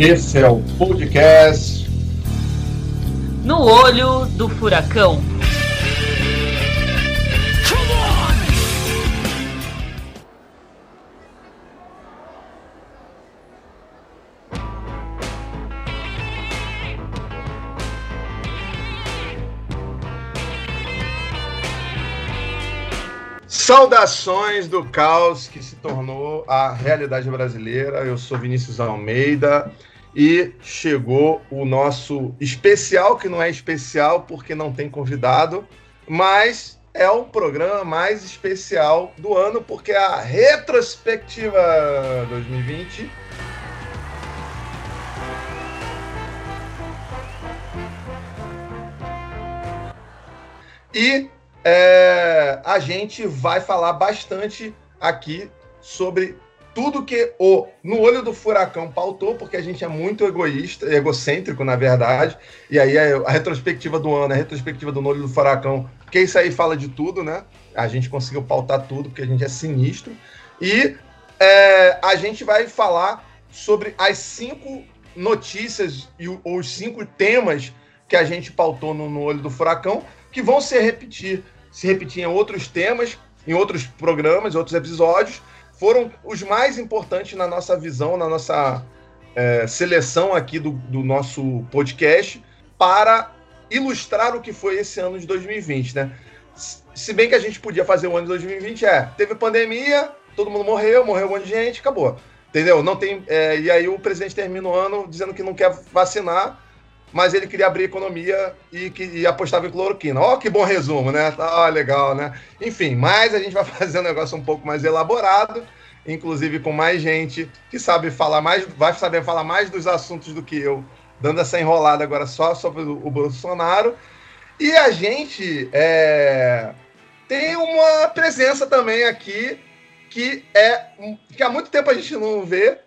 Esse é o podcast No Olho do Furacão. Saudações do caos que se tornou a realidade brasileira. Eu sou Vinícius Almeida e chegou o nosso especial, que não é especial porque não tem convidado, mas é o programa mais especial do ano porque é a retrospectiva 2020 E é, a gente vai falar bastante aqui sobre tudo que o No Olho do Furacão pautou, porque a gente é muito egoísta, egocêntrico, na verdade. E aí a, a retrospectiva do ano, a retrospectiva do No Olho do Furacão, porque isso aí fala de tudo, né? A gente conseguiu pautar tudo, porque a gente é sinistro. E é, a gente vai falar sobre as cinco notícias e os cinco temas que a gente pautou no, no Olho do Furacão, que vão se repetir, se repetir em outros temas, em outros programas, outros episódios, foram os mais importantes na nossa visão, na nossa é, seleção aqui do, do, nosso podcast, para ilustrar o que foi esse ano de 2020, né? Se bem que a gente podia fazer o ano de 2020, é, teve pandemia, todo mundo morreu, morreu um monte de gente, acabou. Entendeu? Não tem. É, e aí o presidente termina o ano dizendo que não quer vacinar mas ele queria abrir economia e, que, e apostava em cloroquina. Ó, oh, que bom resumo, né? Ah, legal, né? Enfim, mas a gente vai fazer um negócio um pouco mais elaborado, inclusive com mais gente que sabe falar mais, vai saber falar mais dos assuntos do que eu, dando essa enrolada agora só sobre o, o Bolsonaro. E a gente é, tem uma presença também aqui que é que há muito tempo a gente não vê,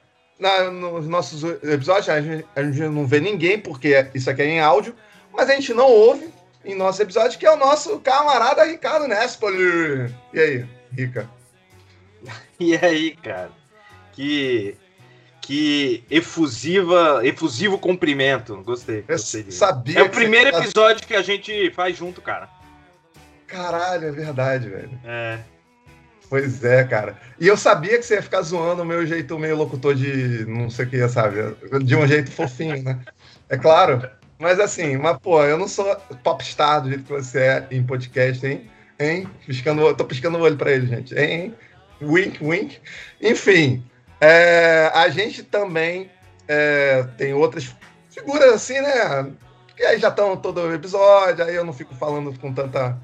na, nos nossos episódios, a gente, a gente, não vê ninguém, porque isso aqui é em áudio, mas a gente não ouve em nosso episódio, que é o nosso camarada Ricardo Nespoli. E aí, Rica? E aí, cara? Que que efusiva, efusivo cumprimento. Gostei. gostei sabia. É o primeiro episódio que a gente faz junto, cara. Caralho, é verdade, velho. É. Pois é, cara. E eu sabia que você ia ficar zoando o meu jeito meio locutor de não sei o que, sabe? De um jeito fofinho, né? É claro. Mas assim, mas pô, eu não sou popstar do jeito que você é em podcast, hein? Hein? Piscando, tô piscando o olho pra ele, gente. Hein? Wink, wink. Enfim, é, a gente também é, tem outras figuras assim, né? Que aí já estão todo episódio, aí eu não fico falando com tanta.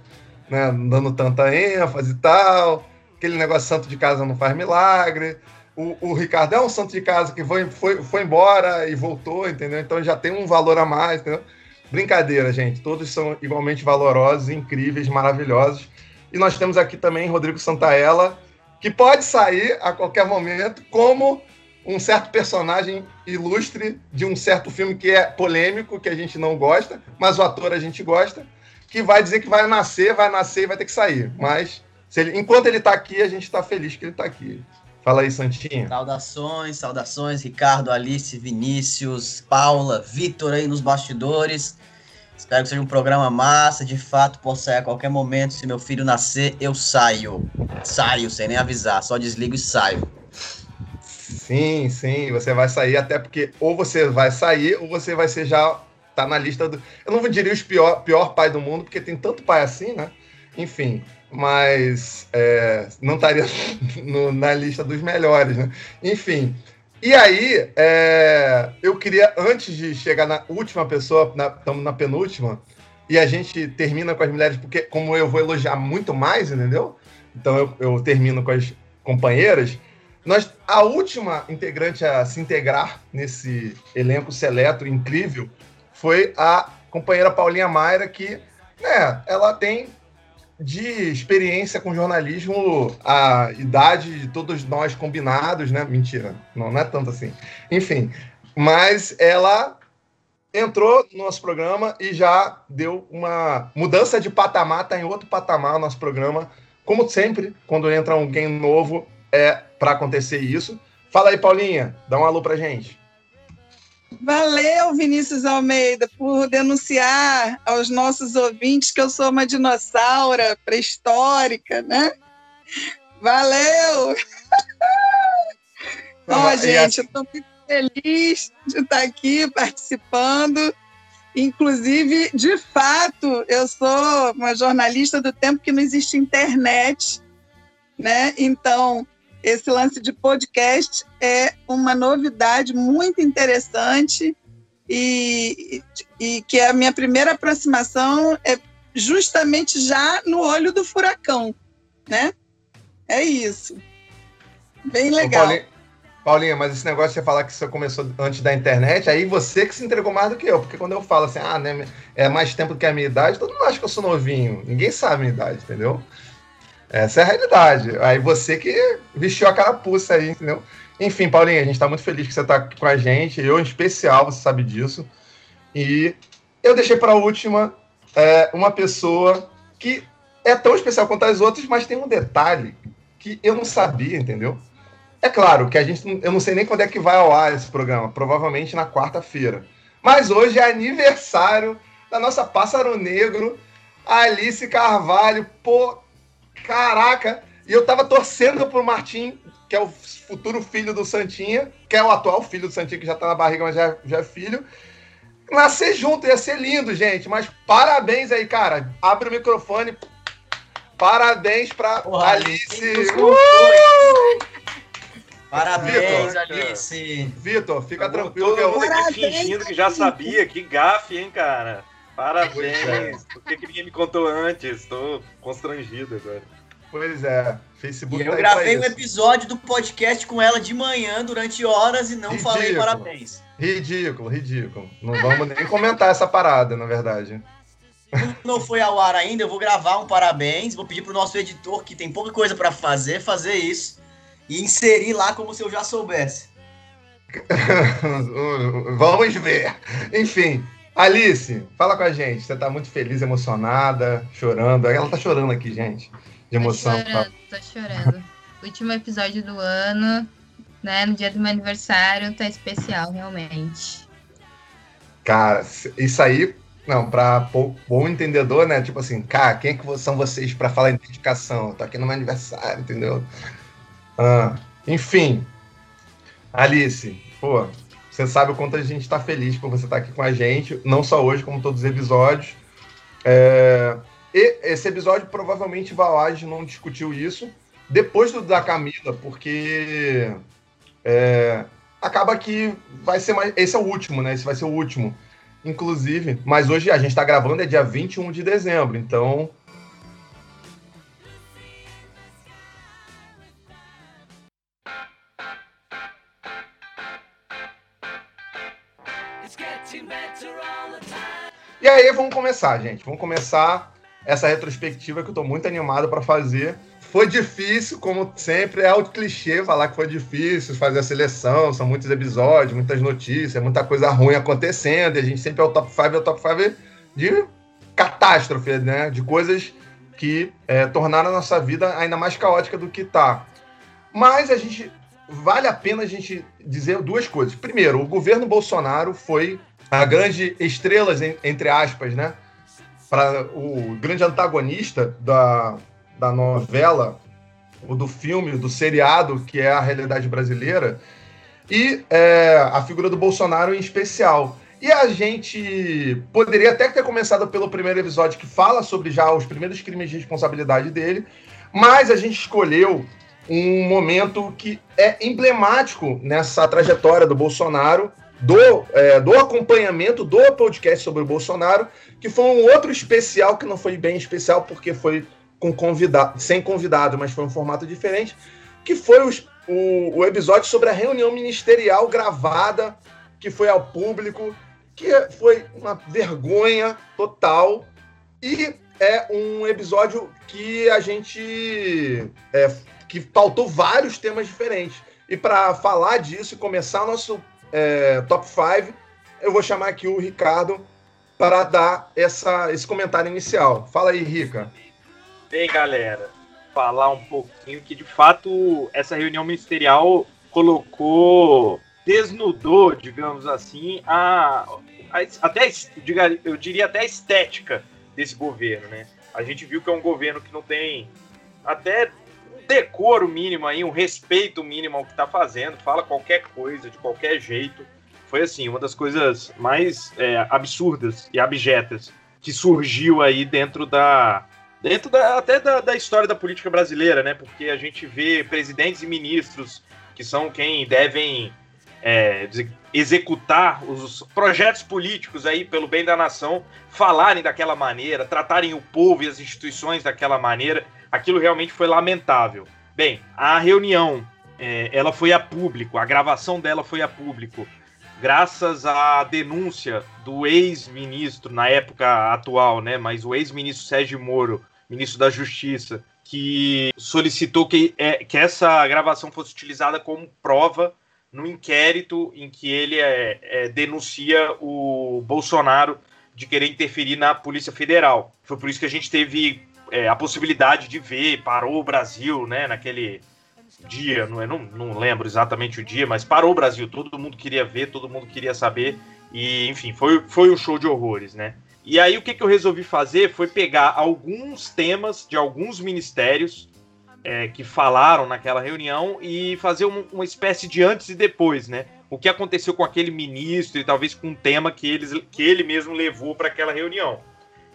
Né, dando tanta ênfase e tal aquele negócio santo de casa não faz milagre. O, o Ricardo é um santo de casa que foi, foi, foi embora e voltou, entendeu? Então já tem um valor a mais, entendeu? Brincadeira, gente. Todos são igualmente valorosos, incríveis, maravilhosos. E nós temos aqui também Rodrigo Santaella, que pode sair a qualquer momento como um certo personagem ilustre de um certo filme que é polêmico, que a gente não gosta, mas o ator a gente gosta, que vai dizer que vai nascer, vai nascer e vai ter que sair. Mas ele, enquanto ele está aqui, a gente está feliz que ele está aqui. Fala aí, Santinho. Saudações, saudações, Ricardo, Alice, Vinícius, Paula, Vitor aí nos bastidores. Espero que seja um programa massa, de fato, possa sair a qualquer momento. Se meu filho nascer, eu saio. Saio, sem nem avisar, só desligo e saio. Sim, sim, você vai sair, até porque ou você vai sair, ou você vai ser já. tá na lista do. Eu não diria o pior, pior pai do mundo, porque tem tanto pai assim, né? Enfim, mas é, não estaria no, na lista dos melhores, né? Enfim. E aí, é, eu queria, antes de chegar na última pessoa, estamos na, na, penúltima, e a gente termina com as mulheres, porque como eu vou elogiar muito mais, entendeu? Então eu, eu termino com as companheiras. Nós, a última integrante a se integrar nesse elenco seleto incrível foi a companheira Paulinha Mayra, que né, ela tem de experiência com jornalismo, a idade de todos nós combinados, né? Mentira, não, não é tanto assim. Enfim, mas ela entrou no nosso programa e já deu uma mudança de patamar, tá em outro patamar o nosso programa. Como sempre, quando entra alguém novo, é para acontecer isso. Fala aí, Paulinha, dá um alô pra gente. Valeu, Vinícius Almeida, por denunciar aos nossos ouvintes que eu sou uma dinossauro pré-histórica, né? Valeu! Ó, gente, eu estou muito feliz de estar aqui participando. Inclusive, de fato, eu sou uma jornalista do tempo que não existe internet, né? Então, esse lance de podcast é uma novidade muito interessante e, e que a minha primeira aproximação é justamente já no olho do furacão, né? É isso. Bem legal. Paulinha, Paulinha, mas esse negócio de você falar que você começou antes da internet, aí você que se entregou mais do que eu, porque quando eu falo assim, ah, né, é mais tempo do que a minha idade, todo mundo acha que eu sou novinho. Ninguém sabe a minha idade, entendeu? Essa é a realidade. Aí você que vestiu a carapuça aí, entendeu? Enfim, Paulinha, a gente está muito feliz que você está com a gente. Eu, em especial, você sabe disso. E eu deixei para a última é, uma pessoa que é tão especial quanto as outras, mas tem um detalhe que eu não sabia, entendeu? É claro que a gente. Eu não sei nem quando é que vai ao ar esse programa. Provavelmente na quarta-feira. Mas hoje é aniversário da nossa pássaro negro, Alice Carvalho. Pô, Caraca! E eu tava torcendo pro Martim, que é o futuro filho do Santinha, que é o atual filho do Santinha, que já tá na barriga, mas já, já é filho. Nascer junto, ia ser lindo, gente. Mas parabéns aí, cara. Abre o microfone. Parabéns pra Porra, Alice. Uh! Parabéns, Vitor, Alice. Vitor, fica tranquilo. que eu aqui fingindo que já sabia. Que gafe, hein, cara. Parabéns. Por que, que ninguém me contou antes? Estou constrangido agora. Pois é, Facebook. E eu tá gravei um episódio do podcast com ela de manhã durante horas e não ridículo. falei parabéns. Ridículo, ridículo. Não vamos nem comentar essa parada, na verdade. Não foi ao ar ainda, eu vou gravar um parabéns, vou pedir pro nosso editor, que tem pouca coisa para fazer, fazer isso e inserir lá como se eu já soubesse. vamos ver. Enfim, Alice, fala com a gente. Você tá muito feliz, emocionada, chorando. Ela tá chorando aqui, gente, de emoção. Tô chorando, tô chorando. Último episódio do ano, né? No dia do meu aniversário, tá especial, realmente. Cara, isso aí, não, pra bom entendedor, né? Tipo assim, cara, quem é que são vocês para falar em dedicação? Tô aqui no meu aniversário, entendeu? Ah, enfim, Alice, pô, você sabe o quanto a gente está feliz por você estar tá aqui com a gente, não só hoje, como todos os episódios. É... E esse episódio provavelmente Valage não discutiu isso depois do da Camila, porque é... acaba que vai ser mais. Esse é o último, né? Esse vai ser o último. Inclusive, mas hoje a gente está gravando é dia 21 de dezembro, então E aí, vamos começar, gente. Vamos começar essa retrospectiva que eu tô muito animado para fazer. Foi difícil, como sempre, é o clichê falar que foi difícil fazer a seleção, são muitos episódios, muitas notícias, muita coisa ruim acontecendo, e a gente sempre é o top 5, é o top 5 de catástrofe, né? De coisas que é, tornaram a nossa vida ainda mais caótica do que tá. Mas a gente vale a pena a gente dizer duas coisas. Primeiro, o governo Bolsonaro foi a grande estrela, entre aspas, né? Para o grande antagonista da, da novela, ou do filme, do seriado, que é a realidade brasileira, e é, a figura do Bolsonaro em especial. E a gente poderia até ter começado pelo primeiro episódio que fala sobre já os primeiros crimes de responsabilidade dele, mas a gente escolheu um momento que é emblemático nessa trajetória do Bolsonaro, do, é, do acompanhamento do podcast sobre o Bolsonaro, que foi um outro especial que não foi bem especial porque foi com convidado, sem convidado, mas foi um formato diferente, que foi os, o, o episódio sobre a reunião ministerial gravada que foi ao público, que foi uma vergonha total e é um episódio que a gente é, que pautou vários temas diferentes. E para falar disso e começar o nosso é, top 5, eu vou chamar aqui o Ricardo para dar essa, esse comentário inicial. Fala aí, Rica. Bem, galera, falar um pouquinho que de fato essa reunião ministerial colocou desnudou, digamos assim, a, a até eu diria até a estética desse governo, né? A gente viu que é um governo que não tem até decoro mínimo aí, um respeito mínimo ao que está fazendo, fala qualquer coisa de qualquer jeito. Foi assim, uma das coisas mais é, absurdas e abjetas que surgiu aí dentro da dentro da, até da, da história da política brasileira, né? Porque a gente vê presidentes e ministros que são quem devem é, executar os projetos políticos aí pelo bem da nação, falarem daquela maneira, tratarem o povo e as instituições daquela maneira, aquilo realmente foi lamentável. Bem, a reunião, é, ela foi a público, a gravação dela foi a público, graças à denúncia do ex-ministro, na época atual, né, mas o ex-ministro Sérgio Moro, ministro da Justiça, que solicitou que, é, que essa gravação fosse utilizada como prova no inquérito em que ele é, é, denuncia o Bolsonaro de querer interferir na Polícia Federal. Foi por isso que a gente teve é, a possibilidade de ver, parou o Brasil, né, naquele dia, não, é, não, não lembro exatamente o dia, mas parou o Brasil, todo mundo queria ver, todo mundo queria saber, e enfim, foi, foi um show de horrores, né? E aí o que, que eu resolvi fazer foi pegar alguns temas de alguns ministérios é, que falaram naquela reunião e fazer um, uma espécie de antes e depois, né? O que aconteceu com aquele ministro e talvez com um tema que, eles, que ele mesmo levou para aquela reunião.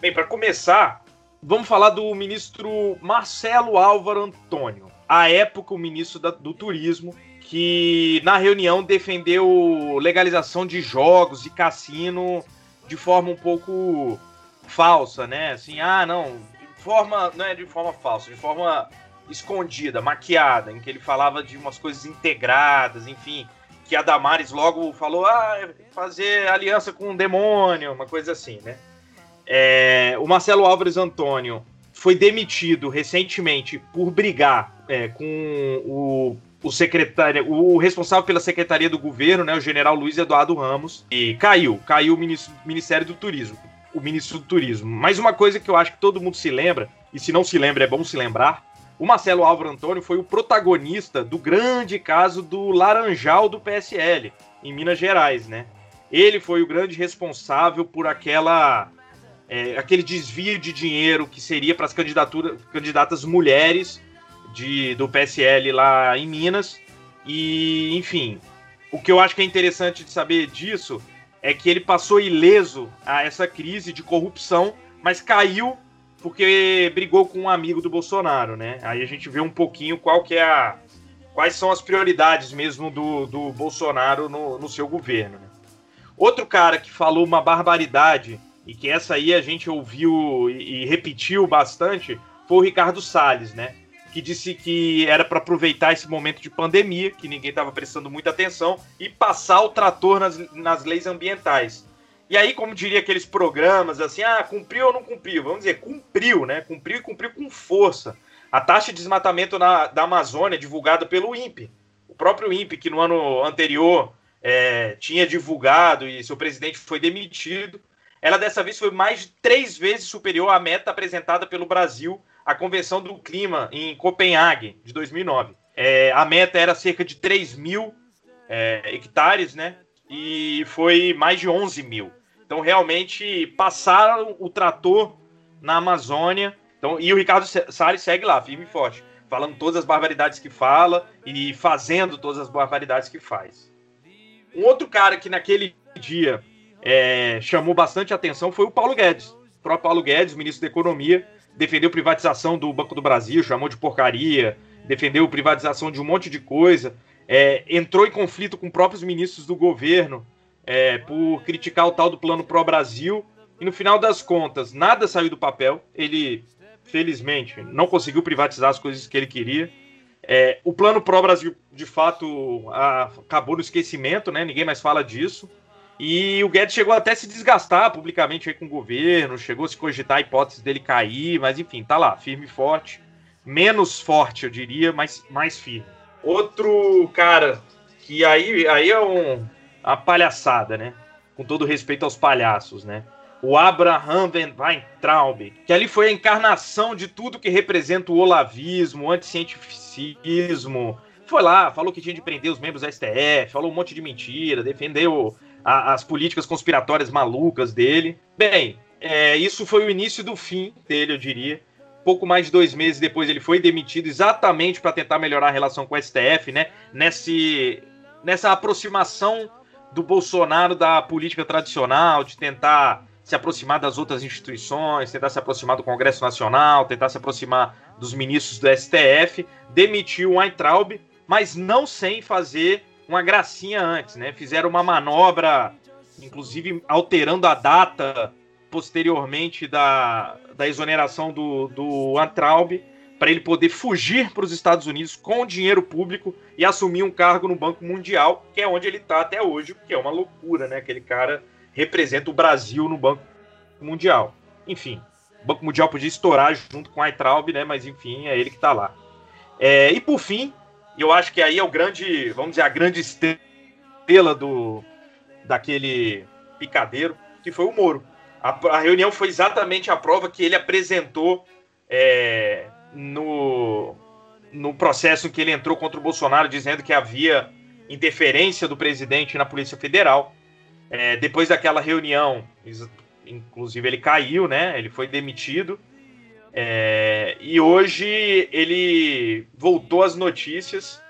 Bem, para começar, vamos falar do ministro Marcelo Álvaro Antônio, à época o ministro da, do Turismo, que na reunião defendeu legalização de jogos e cassino de forma um pouco falsa, né? Assim, ah, não, de forma não é de forma falsa, de forma escondida, maquiada, em que ele falava de umas coisas integradas, enfim, que a Damares logo falou, ah, fazer aliança com um demônio, uma coisa assim, né? É, o Marcelo Álvares Antônio foi demitido recentemente por brigar é, com o, o secretário, o responsável pela secretaria do governo, né, o general Luiz Eduardo Ramos, e caiu, caiu o ministro, Ministério do Turismo, o ministro do Turismo. Mas uma coisa que eu acho que todo mundo se lembra, e se não se lembra é bom se lembrar, o Marcelo Álvaro Antônio foi o protagonista do grande caso do Laranjal do PSL, em Minas Gerais, né? Ele foi o grande responsável por aquela é, aquele desvio de dinheiro que seria para as candidatas mulheres de, do PSL lá em Minas. E, enfim, o que eu acho que é interessante de saber disso é que ele passou ileso a essa crise de corrupção, mas caiu porque brigou com um amigo do Bolsonaro, né? Aí a gente vê um pouquinho qual que é a, quais são as prioridades mesmo do, do Bolsonaro no, no seu governo. Né? Outro cara que falou uma barbaridade e que essa aí a gente ouviu e, e repetiu bastante foi o Ricardo Salles, né? Que disse que era para aproveitar esse momento de pandemia, que ninguém estava prestando muita atenção, e passar o trator nas, nas leis ambientais. E aí, como diria aqueles programas, assim, ah, cumpriu ou não cumpriu? Vamos dizer, cumpriu, né? Cumpriu e cumpriu com força. A taxa de desmatamento na, da Amazônia, divulgada pelo INPE, o próprio INPE, que no ano anterior é, tinha divulgado e seu presidente foi demitido, ela dessa vez foi mais de três vezes superior à meta apresentada pelo Brasil à Convenção do Clima em Copenhague, de 2009. É, a meta era cerca de 3 mil é, hectares, né? e foi mais de 11 mil. Então, realmente, passaram o trator na Amazônia. Então, e o Ricardo Salles segue lá, firme e forte, falando todas as barbaridades que fala e fazendo todas as barbaridades que faz. Um outro cara que naquele dia é, chamou bastante atenção foi o Paulo Guedes. O próprio Paulo Guedes, ministro da Economia, defendeu privatização do Banco do Brasil, chamou de porcaria, defendeu privatização de um monte de coisa é, entrou em conflito com próprios ministros do governo é, por criticar o tal do Plano Pro Brasil. E no final das contas, nada saiu do papel. Ele, felizmente, não conseguiu privatizar as coisas que ele queria. É, o Plano Pro Brasil, de fato, acabou no esquecimento, né? Ninguém mais fala disso. E o Guedes chegou até a se desgastar publicamente com o governo, chegou a se cogitar a hipótese dele cair, mas enfim, tá lá, firme e forte. Menos forte, eu diria, mas mais firme. Outro cara que aí, aí é um, uma palhaçada, né? Com todo respeito aos palhaços, né? O Abraham Weintraub, que ali foi a encarnação de tudo que representa o olavismo, o anticientificismo, foi lá, falou que tinha de prender os membros da STF, falou um monte de mentira, defendeu a, as políticas conspiratórias malucas dele. Bem, é, isso foi o início do fim dele, eu diria. Pouco mais de dois meses depois ele foi demitido exatamente para tentar melhorar a relação com o STF, né? Nesse, nessa aproximação do Bolsonaro da política tradicional, de tentar se aproximar das outras instituições, tentar se aproximar do Congresso Nacional, tentar se aproximar dos ministros do STF, demitiu o Weintraub, mas não sem fazer uma gracinha antes, né? Fizeram uma manobra, inclusive alterando a data posteriormente da, da exoneração do, do Weintraub, para ele poder fugir para os Estados Unidos com dinheiro público e assumir um cargo no Banco Mundial, que é onde ele está até hoje, que é uma loucura, né? Aquele cara representa o Brasil no Banco Mundial. Enfim, o Banco Mundial podia estourar junto com a Weintraub, né? Mas enfim, é ele que está lá. É, e por fim, eu acho que aí é o grande, vamos dizer, a grande estrela do daquele picadeiro, que foi o Moro. A, a reunião foi exatamente a prova que ele apresentou é, no, no processo que ele entrou contra o Bolsonaro, dizendo que havia interferência do presidente na Polícia Federal. É, depois daquela reunião, inclusive ele caiu, né? Ele foi demitido. É, e hoje ele voltou às notícias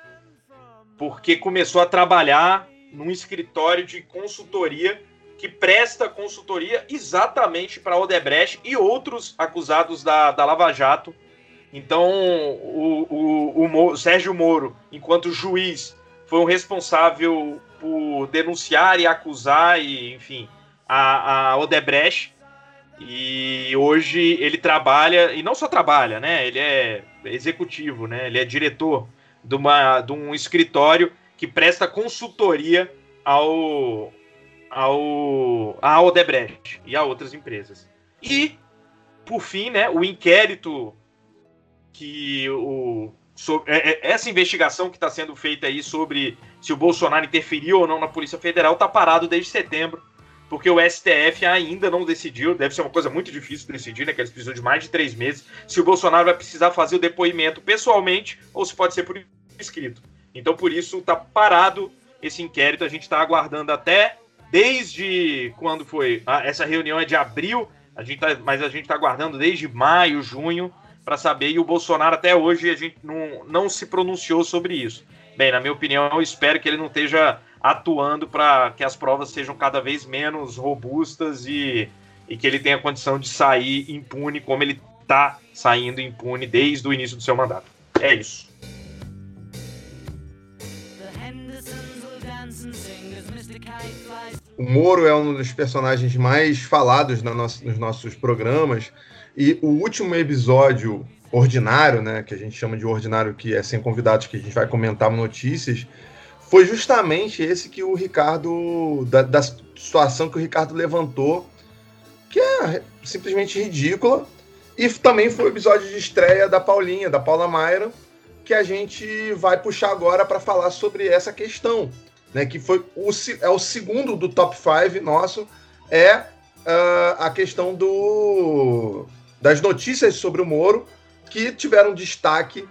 porque começou a trabalhar num escritório de consultoria que presta consultoria exatamente para Odebrecht e outros acusados da, da Lava Jato. Então, o, o, o, Sérgio Moro, enquanto juiz, foi o responsável por denunciar e acusar, e, enfim, a, a Odebrecht. E hoje ele trabalha, e não só trabalha, né? Ele é executivo, né? Ele é diretor de, uma, de um escritório que presta consultoria ao, ao, à Odebrecht e a outras empresas. E, por fim, né, o inquérito que o, sobre, é, é, essa investigação que está sendo feita aí sobre se o Bolsonaro interferiu ou não na Polícia Federal está parado desde setembro porque o STF ainda não decidiu, deve ser uma coisa muito difícil decidir, né? Que eles precisam de mais de três meses, se o Bolsonaro vai precisar fazer o depoimento pessoalmente ou se pode ser por escrito. Então, por isso, está parado esse inquérito. A gente está aguardando até desde quando foi. Ah, essa reunião é de abril, a gente tá, mas a gente está aguardando desde maio, junho, para saber. E o Bolsonaro, até hoje, a gente não, não se pronunciou sobre isso. Bem, na minha opinião, eu espero que ele não esteja atuando para que as provas sejam cada vez menos robustas e, e que ele tenha condição de sair impune, como ele está saindo impune desde o início do seu mandato. É isso. O Moro é um dos personagens mais falados nos nossos programas. E o último episódio ordinário, né, que a gente chama de ordinário, que é sem convidados, que a gente vai comentar notícias, foi justamente esse que o Ricardo, da, da situação que o Ricardo levantou, que é simplesmente ridícula. E também foi o episódio de estreia da Paulinha, da Paula Mayra, que a gente vai puxar agora para falar sobre essa questão, né? Que foi o, é o segundo do top 5 nosso, é uh, a questão do, das notícias sobre o Moro que tiveram destaque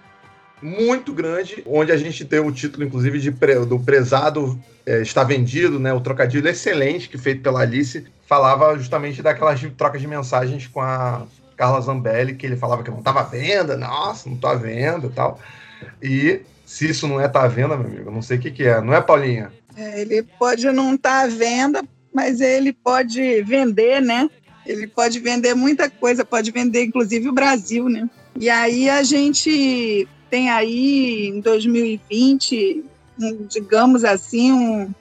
muito grande, onde a gente tem o título, inclusive, de do prezado é, está vendido, né? O trocadilho excelente que feito pela Alice falava justamente daquelas trocas de mensagens com a Carla Zambelli, que ele falava que não estava à venda, nossa, não estou à venda e tal. E se isso não é tá à venda, meu amigo, não sei o que, que é, não é, Paulinha? É, ele pode não estar tá à venda, mas ele pode vender, né? Ele pode vender muita coisa, pode vender inclusive o Brasil, né? E aí a gente tem aí em 2020, um, digamos assim, um,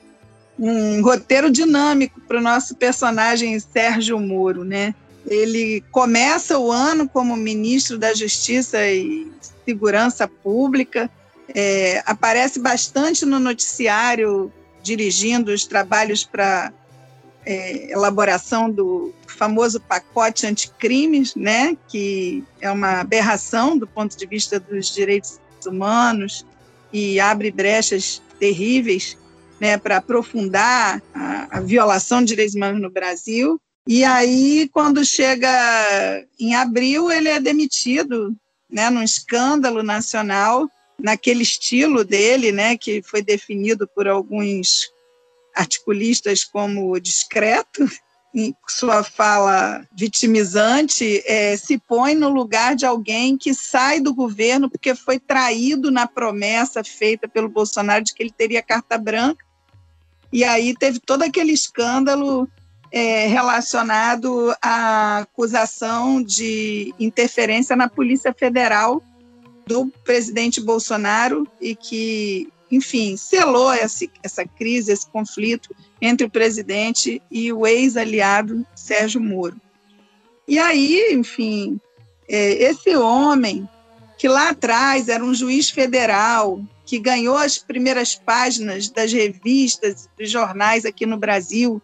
um roteiro dinâmico para o nosso personagem Sérgio Moro, né? Ele começa o ano como ministro da Justiça e Segurança Pública, é, aparece bastante no noticiário dirigindo os trabalhos para é, elaboração do famoso pacote anticrimes, né, que é uma aberração do ponto de vista dos direitos humanos e abre brechas terríveis né, para aprofundar a, a violação de direitos humanos no Brasil. E aí, quando chega em abril, ele é demitido, né, num escândalo nacional, naquele estilo dele, né, que foi definido por alguns articulistas como discreto, em sua fala vitimizante, é, se põe no lugar de alguém que sai do governo porque foi traído na promessa feita pelo Bolsonaro de que ele teria carta branca. E aí teve todo aquele escândalo é, relacionado à acusação de interferência na Polícia Federal do presidente Bolsonaro e que, enfim, selou essa, essa crise, esse conflito entre o presidente e o ex-aliado Sérgio Moro. E aí, enfim, é, esse homem que lá atrás era um juiz federal, que ganhou as primeiras páginas das revistas, dos jornais aqui no Brasil,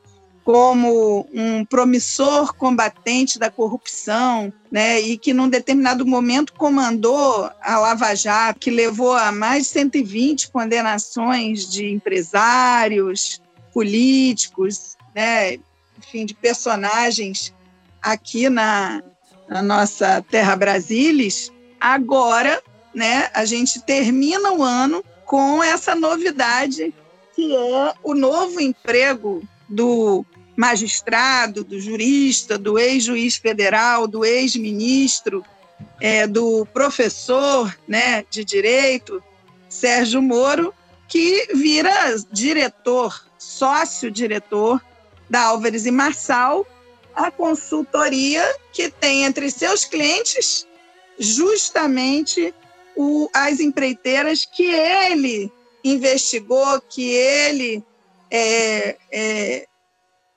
como um promissor combatente da corrupção, né, e que num determinado momento comandou a Lava Jato, que levou a mais de 120 condenações de empresários, políticos, né, enfim, de personagens aqui na, na nossa terra Brasilis. Agora, né, a gente termina o ano com essa novidade que é o novo emprego do magistrado, do jurista, do ex-juiz federal, do ex-ministro, é, do professor né, de direito, Sérgio Moro, que vira diretor, sócio-diretor da Álvares e Marçal, a consultoria que tem entre seus clientes justamente o, as empreiteiras que ele investigou, que ele é, é,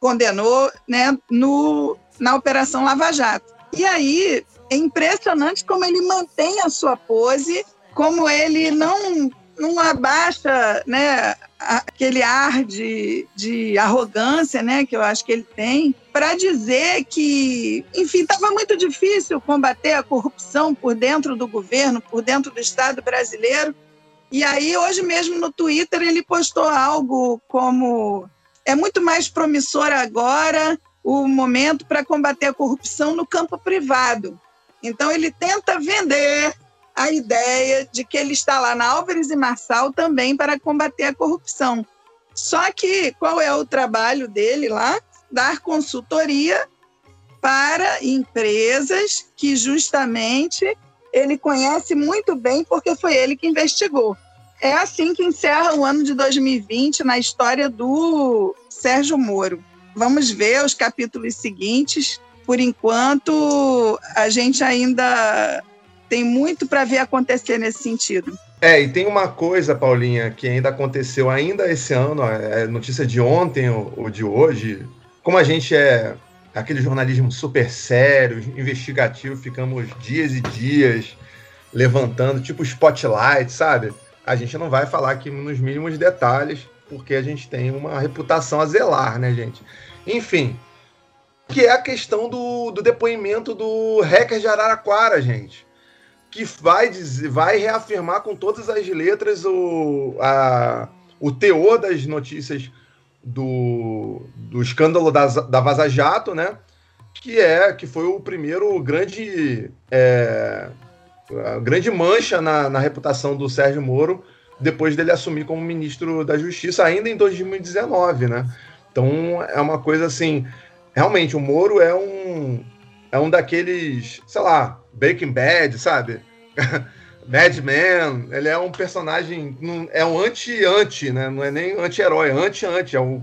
condenou né, no, na Operação Lava Jato. E aí é impressionante como ele mantém a sua pose, como ele não, não abaixa né, aquele ar de, de arrogância né, que eu acho que ele tem, para dizer que, enfim, estava muito difícil combater a corrupção por dentro do governo, por dentro do Estado brasileiro. E aí, hoje mesmo no Twitter, ele postou algo como é muito mais promissor agora o momento para combater a corrupção no campo privado. Então, ele tenta vender a ideia de que ele está lá na Álvares e Marçal também para combater a corrupção. Só que qual é o trabalho dele lá? Dar consultoria para empresas que justamente ele conhece muito bem porque foi ele que investigou. É assim que encerra o ano de 2020 na história do Sérgio Moro. Vamos ver os capítulos seguintes. Por enquanto, a gente ainda tem muito para ver acontecer nesse sentido. É, e tem uma coisa, Paulinha, que ainda aconteceu ainda esse ano, é notícia de ontem ou de hoje. Como a gente é aquele jornalismo super sério, investigativo, ficamos dias e dias levantando, tipo spotlight, sabe? a gente não vai falar aqui nos mínimos detalhes, porque a gente tem uma reputação a zelar, né, gente? Enfim, que é a questão do, do depoimento do hacker de Araraquara, gente. Que vai, dizer, vai reafirmar com todas as letras o, a, o teor das notícias do, do escândalo da, da Vaza Jato, né? Que é que foi o primeiro grande é, grande mancha na, na reputação do Sérgio Moro depois dele assumir como ministro da Justiça, ainda em 2019, né? Então é uma coisa assim. Realmente, o Moro é um. É um daqueles, sei lá, Breaking Bad, sabe? Mad Men, ele é um personagem. É um anti-anti, né? Não é nem anti-herói, é anti-anti. É o,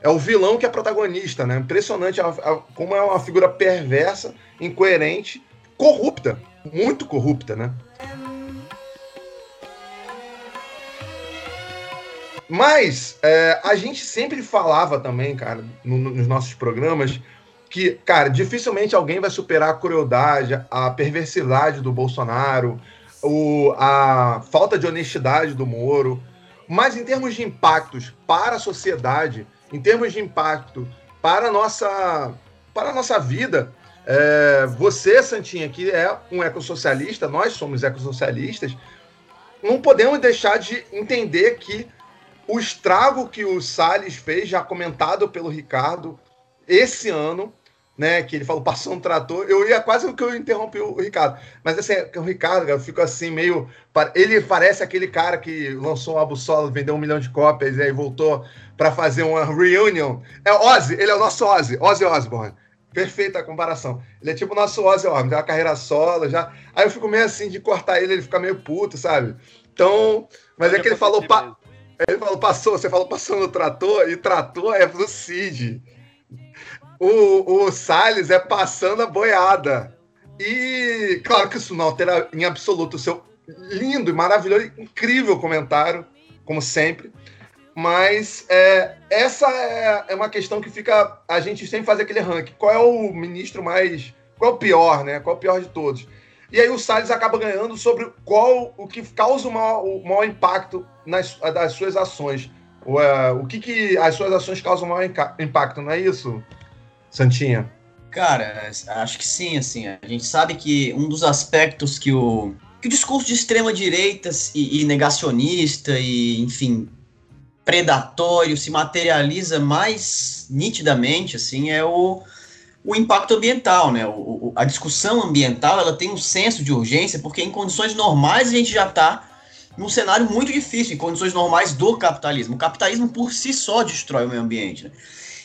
é o vilão que é protagonista, né? Impressionante a, a, como é uma figura perversa, incoerente, corrupta muito corrupta, né? Mas é, a gente sempre falava também, cara, no, nos nossos programas, que, cara, dificilmente alguém vai superar a crueldade, a perversidade do Bolsonaro, o, a falta de honestidade do Moro. Mas em termos de impactos para a sociedade, em termos de impacto para a nossa, para a nossa vida, é, você, Santinha, que é um ecossocialista, nós somos ecossocialistas, não podemos deixar de entender que o estrago que o Salles fez, já comentado pelo Ricardo, esse ano, né? Que ele falou, passou um trator. Eu ia quase que eu interrompi o Ricardo. Mas assim, o Ricardo, eu fico assim, meio. Ele parece aquele cara que lançou um álbum solo, vendeu um milhão de cópias e aí voltou para fazer uma reunion. É Ozzy, ele é o nosso Ozzy, Ozzy Osbourne. Perfeita a comparação. Ele é tipo o nosso Ozzy Osbourne, tem uma carreira solo já. Aí eu fico meio assim de cortar ele, ele fica meio puto, sabe? Então, mas é que ele falou, pa... ele falou, passou, você falou passou no trator, e trator é pro Cid o, o Salles é passando a boiada. E claro que isso não altera em absoluto o seu lindo e maravilhoso, incrível comentário, como sempre. Mas é, essa é, é, uma questão que fica. A gente sempre faz aquele ranking. Qual é o ministro mais. Qual é o pior, né? Qual é o pior de todos? E aí o Salles acaba ganhando sobre qual o que causa o maior, o maior impacto nas, das suas ações. O, é, o que, que as suas ações causam maior impacto, não é isso? Santinha? Cara, acho que sim, assim. A gente sabe que um dos aspectos que o, que o discurso de extrema direita e, e negacionista e, enfim, predatório se materializa mais nitidamente, assim, é o, o impacto ambiental, né? O, o, a discussão ambiental, ela tem um senso de urgência, porque em condições normais a gente já está num cenário muito difícil, em condições normais do capitalismo. O capitalismo por si só destrói o meio ambiente, né?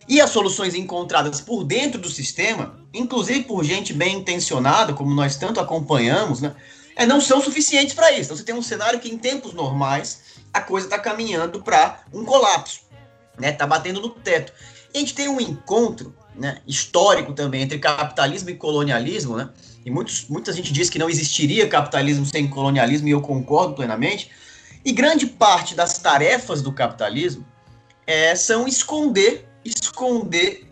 E as soluções encontradas por dentro do sistema, inclusive por gente bem intencionada, como nós tanto acompanhamos, né, é, não são suficientes para isso. Então você tem um cenário que em tempos normais a coisa está caminhando para um colapso, né? Está batendo no teto. E a gente tem um encontro né, histórico também entre capitalismo e colonialismo, né? E muitos, muita gente diz que não existiria capitalismo sem colonialismo, e eu concordo plenamente. E grande parte das tarefas do capitalismo é, são esconder esconder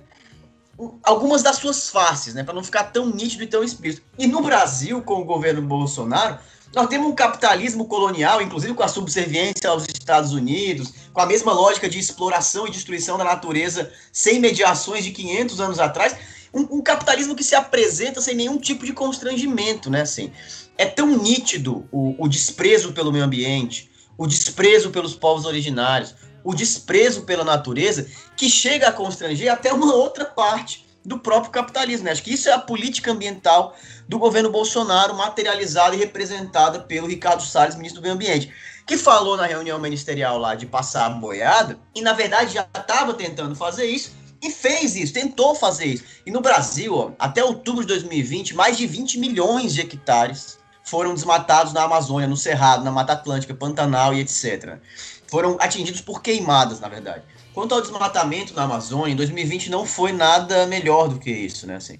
algumas das suas faces, né, para não ficar tão nítido e tão explícito. E no Brasil, com o governo Bolsonaro, nós temos um capitalismo colonial, inclusive com a subserviência aos Estados Unidos, com a mesma lógica de exploração e destruição da natureza sem mediações de 500 anos atrás, um, um capitalismo que se apresenta sem nenhum tipo de constrangimento, né, assim. É tão nítido o, o desprezo pelo meio ambiente, o desprezo pelos povos originários, o desprezo pela natureza, que chega a constranger até uma outra parte do próprio capitalismo. Né? Acho que isso é a política ambiental do governo Bolsonaro, materializada e representada pelo Ricardo Salles, ministro do Meio Ambiente, que falou na reunião ministerial lá de passar a boiada, e na verdade já estava tentando fazer isso, e fez isso, tentou fazer isso. E no Brasil, ó, até outubro de 2020, mais de 20 milhões de hectares foram desmatados na Amazônia, no Cerrado, na Mata Atlântica, Pantanal e etc foram atingidos por queimadas, na verdade. Quanto ao desmatamento na Amazônia, em 2020 não foi nada melhor do que isso, né? Assim,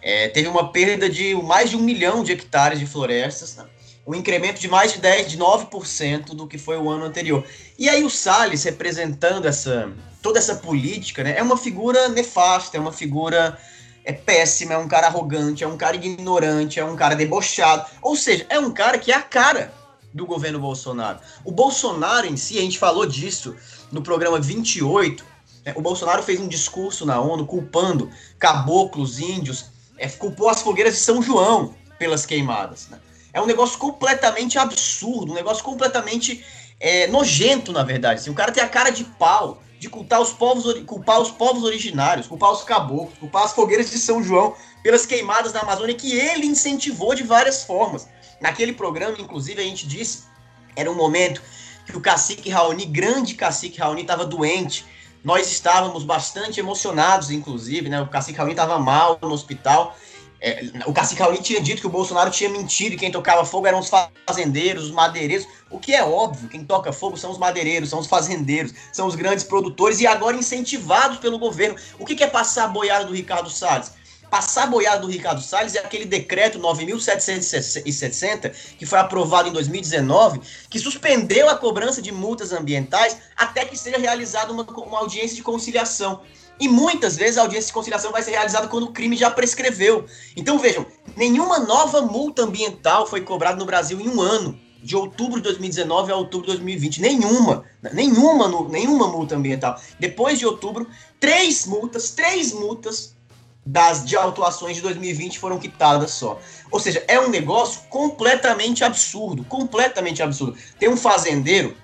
é, teve uma perda de mais de um milhão de hectares de florestas, né? Um incremento de mais de 10, de 9% do que foi o ano anterior. E aí o Salles, representando essa toda essa política, né, é uma figura nefasta, é uma figura é péssima, é um cara arrogante, é um cara ignorante, é um cara debochado. Ou seja, é um cara que é a cara do governo Bolsonaro. O Bolsonaro em si, a gente falou disso no programa 28. Né, o Bolsonaro fez um discurso na ONU culpando caboclos, índios, é, culpou as fogueiras de São João pelas queimadas. Né? É um negócio completamente absurdo, um negócio completamente é, nojento, na verdade. Assim, o cara tem a cara de pau de culpar os povos, culpar os povos originários, culpar os caboclos, culpar as fogueiras de São João pelas queimadas na Amazônia que ele incentivou de várias formas. Naquele programa, inclusive, a gente disse, era um momento que o cacique Raoni, grande cacique Raoni, estava doente. Nós estávamos bastante emocionados, inclusive, né? O cacique Raoni estava mal no hospital. É, o cacique tinha dito que o Bolsonaro tinha mentido e quem tocava fogo eram os fazendeiros, os madeireiros, o que é óbvio, quem toca fogo são os madeireiros, são os fazendeiros, são os grandes produtores e agora incentivados pelo governo. O que, que é passar a boiada do Ricardo Salles? Passar a boiada do Ricardo Salles é aquele decreto 9.760, que foi aprovado em 2019, que suspendeu a cobrança de multas ambientais até que seja realizada uma, uma audiência de conciliação. E muitas vezes a audiência de conciliação vai ser realizada quando o crime já prescreveu. Então vejam, nenhuma nova multa ambiental foi cobrada no Brasil em um ano, de outubro de 2019 a outubro de 2020. Nenhuma, nenhuma, nenhuma multa ambiental. Depois de outubro, três multas, três multas das de autuações de 2020 foram quitadas só. Ou seja, é um negócio completamente absurdo, completamente absurdo. Tem um fazendeiro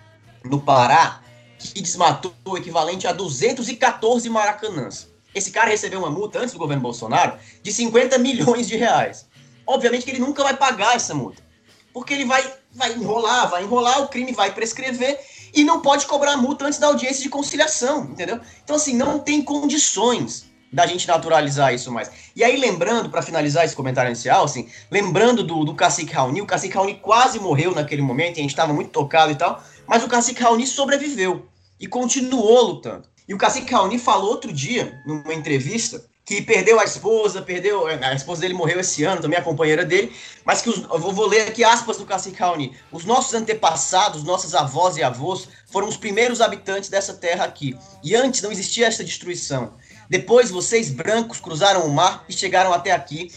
no Pará que desmatou o equivalente a 214 maracanãs. Esse cara recebeu uma multa antes do governo Bolsonaro de 50 milhões de reais. Obviamente que ele nunca vai pagar essa multa. Porque ele vai, vai enrolar, vai enrolar, o crime vai prescrever e não pode cobrar multa antes da audiência de conciliação, entendeu? Então, assim, não tem condições da gente naturalizar isso mais. E aí, lembrando, para finalizar esse comentário inicial, assim, lembrando do, do Cacique Raoni, o Cacique Raoni quase morreu naquele momento, e a gente estava muito tocado e tal, mas o Cacique Raoni sobreviveu e continuou lutando. E o Cacique Raoni falou outro dia, numa entrevista, que perdeu a esposa, perdeu. A esposa dele morreu esse ano, também a companheira dele, mas que os, eu vou ler aqui aspas do Cacique Raoni. Os nossos antepassados, nossas avós e avós, foram os primeiros habitantes dessa terra aqui. E antes não existia essa destruição. Depois vocês, brancos, cruzaram o mar e chegaram até aqui.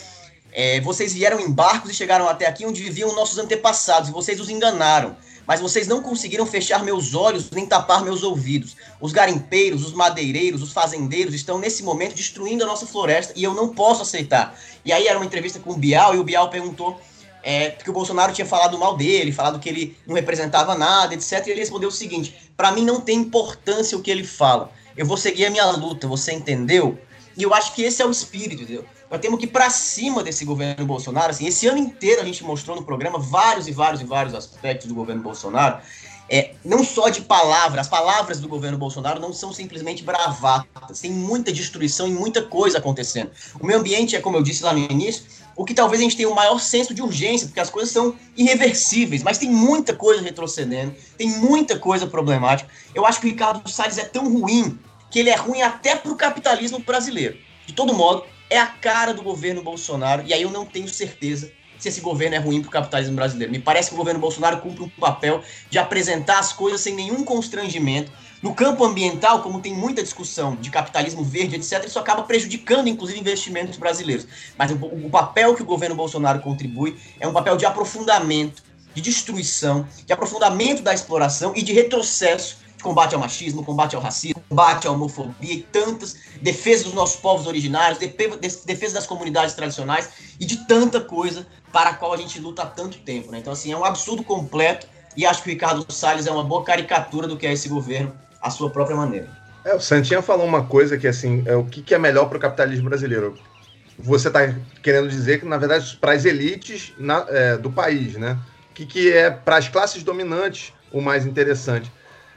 É, vocês vieram em barcos e chegaram até aqui onde viviam nossos antepassados, e vocês os enganaram mas vocês não conseguiram fechar meus olhos nem tapar meus ouvidos. Os garimpeiros, os madeireiros, os fazendeiros estão nesse momento destruindo a nossa floresta e eu não posso aceitar. E aí era uma entrevista com o Bial e o Bial perguntou é, que o Bolsonaro tinha falado mal dele, falado que ele não representava nada, etc. E ele respondeu o seguinte: para mim não tem importância o que ele fala. Eu vou seguir a minha luta, você entendeu? E eu acho que esse é o espírito, entendeu? Nós temos que ir para cima desse governo Bolsonaro. Assim, esse ano inteiro a gente mostrou no programa vários e vários e vários aspectos do governo Bolsonaro. É, não só de palavras, as palavras do governo Bolsonaro não são simplesmente bravatas, tem muita destruição e muita coisa acontecendo. O meio ambiente é, como eu disse lá no início, o que talvez a gente tenha o maior senso de urgência, porque as coisas são irreversíveis, mas tem muita coisa retrocedendo, tem muita coisa problemática. Eu acho que o Ricardo Salles é tão ruim que ele é ruim até para o capitalismo brasileiro. De todo modo, é a cara do governo Bolsonaro, e aí eu não tenho certeza se esse governo é ruim para o capitalismo brasileiro. Me parece que o governo Bolsonaro cumpre um papel de apresentar as coisas sem nenhum constrangimento. No campo ambiental, como tem muita discussão de capitalismo verde, etc., isso acaba prejudicando, inclusive, investimentos brasileiros. Mas o, o papel que o governo Bolsonaro contribui é um papel de aprofundamento, de destruição, de aprofundamento da exploração e de retrocesso combate ao machismo, combate ao racismo, combate à homofobia e tantas, defesa dos nossos povos originários, defesa das comunidades tradicionais e de tanta coisa para a qual a gente luta há tanto tempo. Né? Então, assim, é um absurdo completo e acho que o Ricardo Salles é uma boa caricatura do que é esse governo, à sua própria maneira. É, o Santinha falou uma coisa que, assim, é o que, é melhor para o capitalismo brasileiro. Você está querendo dizer que, na verdade, para as elites na, é, do país, né? O que, que é para as classes dominantes o mais interessante.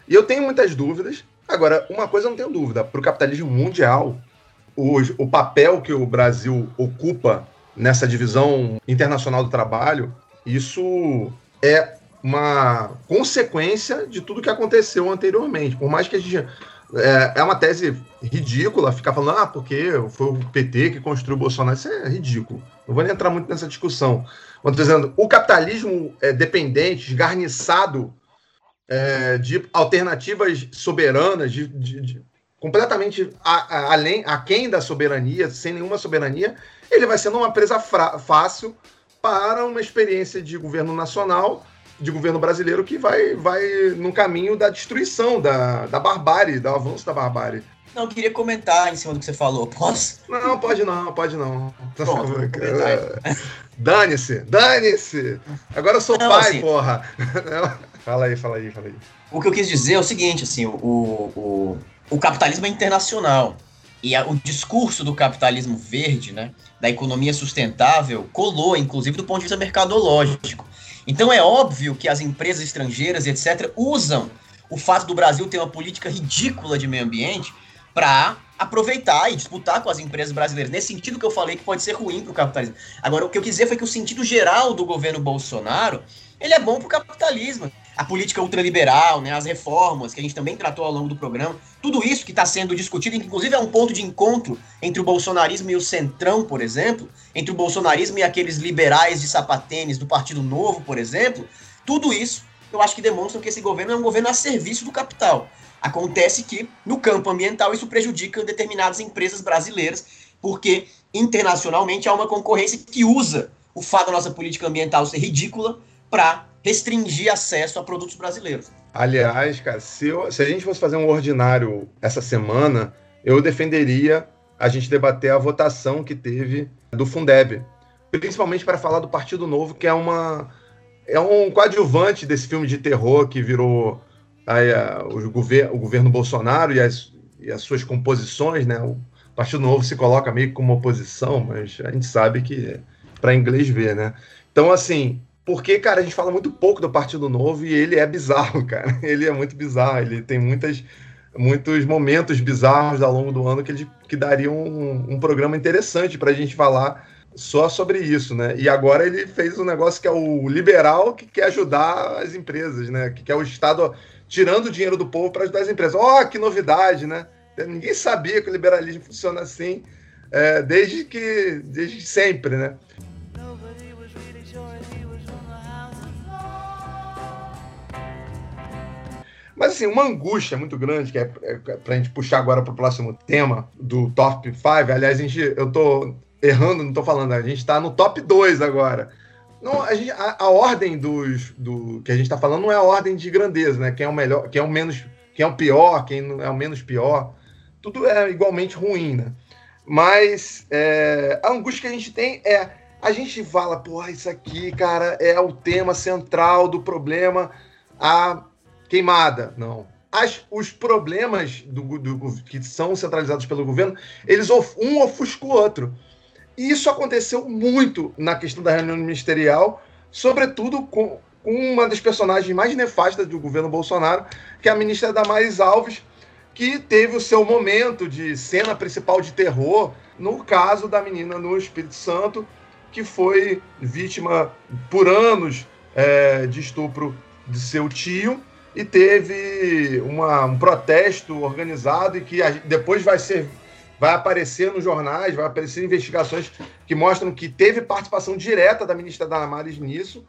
E eu tenho muitas dúvidas. Agora, uma coisa eu não tenho dúvida: para o capitalismo mundial, o, o papel que o Brasil ocupa nessa divisão internacional do trabalho, isso é uma consequência de tudo que aconteceu anteriormente. Por mais que a gente. É, é uma tese ridícula ficar falando, ah, porque foi o PT que construiu o Bolsonaro. Isso é ridículo. Não vou nem entrar muito nessa discussão. Estou dizendo, o capitalismo é dependente, esgarniçado é, de alternativas soberanas, de, de, de completamente a, a, além, aquém da soberania, sem nenhuma soberania, ele vai sendo uma presa fácil para uma experiência de governo nacional, de governo brasileiro, que vai, vai no caminho da destruição, da, da barbárie, do avanço da barbárie. Não, eu queria comentar em cima do que você falou. Posso? Não, pode não, pode não. Dane-se, dane-se. Agora eu sou não, pai, assim, porra. Fala aí, fala aí, fala aí. O que eu quis dizer é o seguinte, assim, o, o, o capitalismo é internacional. E a, o discurso do capitalismo verde, né, da economia sustentável, colou, inclusive, do ponto de vista mercadológico. Então é óbvio que as empresas estrangeiras, etc., usam o fato do Brasil ter uma política ridícula de meio ambiente para aproveitar e disputar com as empresas brasileiras. Nesse sentido que eu falei que pode ser ruim para o capitalismo. Agora, o que eu quis dizer foi que o sentido geral do governo Bolsonaro ele é bom para o capitalismo a política ultraliberal, né, as reformas, que a gente também tratou ao longo do programa, tudo isso que está sendo discutido, inclusive é um ponto de encontro entre o bolsonarismo e o centrão, por exemplo, entre o bolsonarismo e aqueles liberais de sapatênis do Partido Novo, por exemplo, tudo isso eu acho que demonstra que esse governo é um governo a serviço do capital. Acontece que, no campo ambiental, isso prejudica determinadas empresas brasileiras, porque internacionalmente há uma concorrência que usa o fato da nossa política ambiental ser ridícula para restringir acesso a produtos brasileiros. Aliás, cara, se, eu, se a gente fosse fazer um ordinário essa semana, eu defenderia a gente debater a votação que teve do Fundeb, principalmente para falar do Partido Novo, que é uma é um coadjuvante desse filme de terror que virou aí, a, o, gover o governo Bolsonaro e as, e as suas composições, né? O Partido Novo se coloca meio como oposição, mas a gente sabe que para inglês ver, né? Então, assim, porque, cara, a gente fala muito pouco do Partido Novo e ele é bizarro, cara. Ele é muito bizarro, ele tem muitas, muitos momentos bizarros ao longo do ano que, ele, que dariam um, um programa interessante para a gente falar só sobre isso, né? E agora ele fez um negócio que é o liberal que quer ajudar as empresas, né? Que quer o Estado tirando o dinheiro do povo para ajudar as empresas. Ó, oh, que novidade, né? Ninguém sabia que o liberalismo funciona assim é, desde que desde sempre, né? Mas assim, uma angústia muito grande, que é, é para a gente puxar agora para o próximo tema do top 5. Aliás, a gente, eu tô errando, não tô falando, a gente está no top 2 agora. Não, a, gente, a, a, ordem dos, do que a gente está falando não é a ordem de grandeza, né? Quem é o melhor, quem é o menos, quem é o pior, quem é o menos pior. Tudo é igualmente ruim, né? Mas é, a angústia que a gente tem é a gente fala, pô, isso aqui, cara, é o tema central do problema, a queimada. Não. As, os problemas do, do, que são centralizados pelo governo, eles um ofusca o outro. E isso aconteceu muito na questão da reunião ministerial, sobretudo com, com uma das personagens mais nefastas do governo Bolsonaro, que é a ministra Damares Alves, que teve o seu momento de cena principal de terror no caso da menina no Espírito Santo, que foi vítima por anos é, de estupro de seu tio e teve uma, um protesto organizado e que depois vai ser vai aparecer nos jornais, vai aparecer investigações que mostram que teve participação direta da ministra Damares nisso.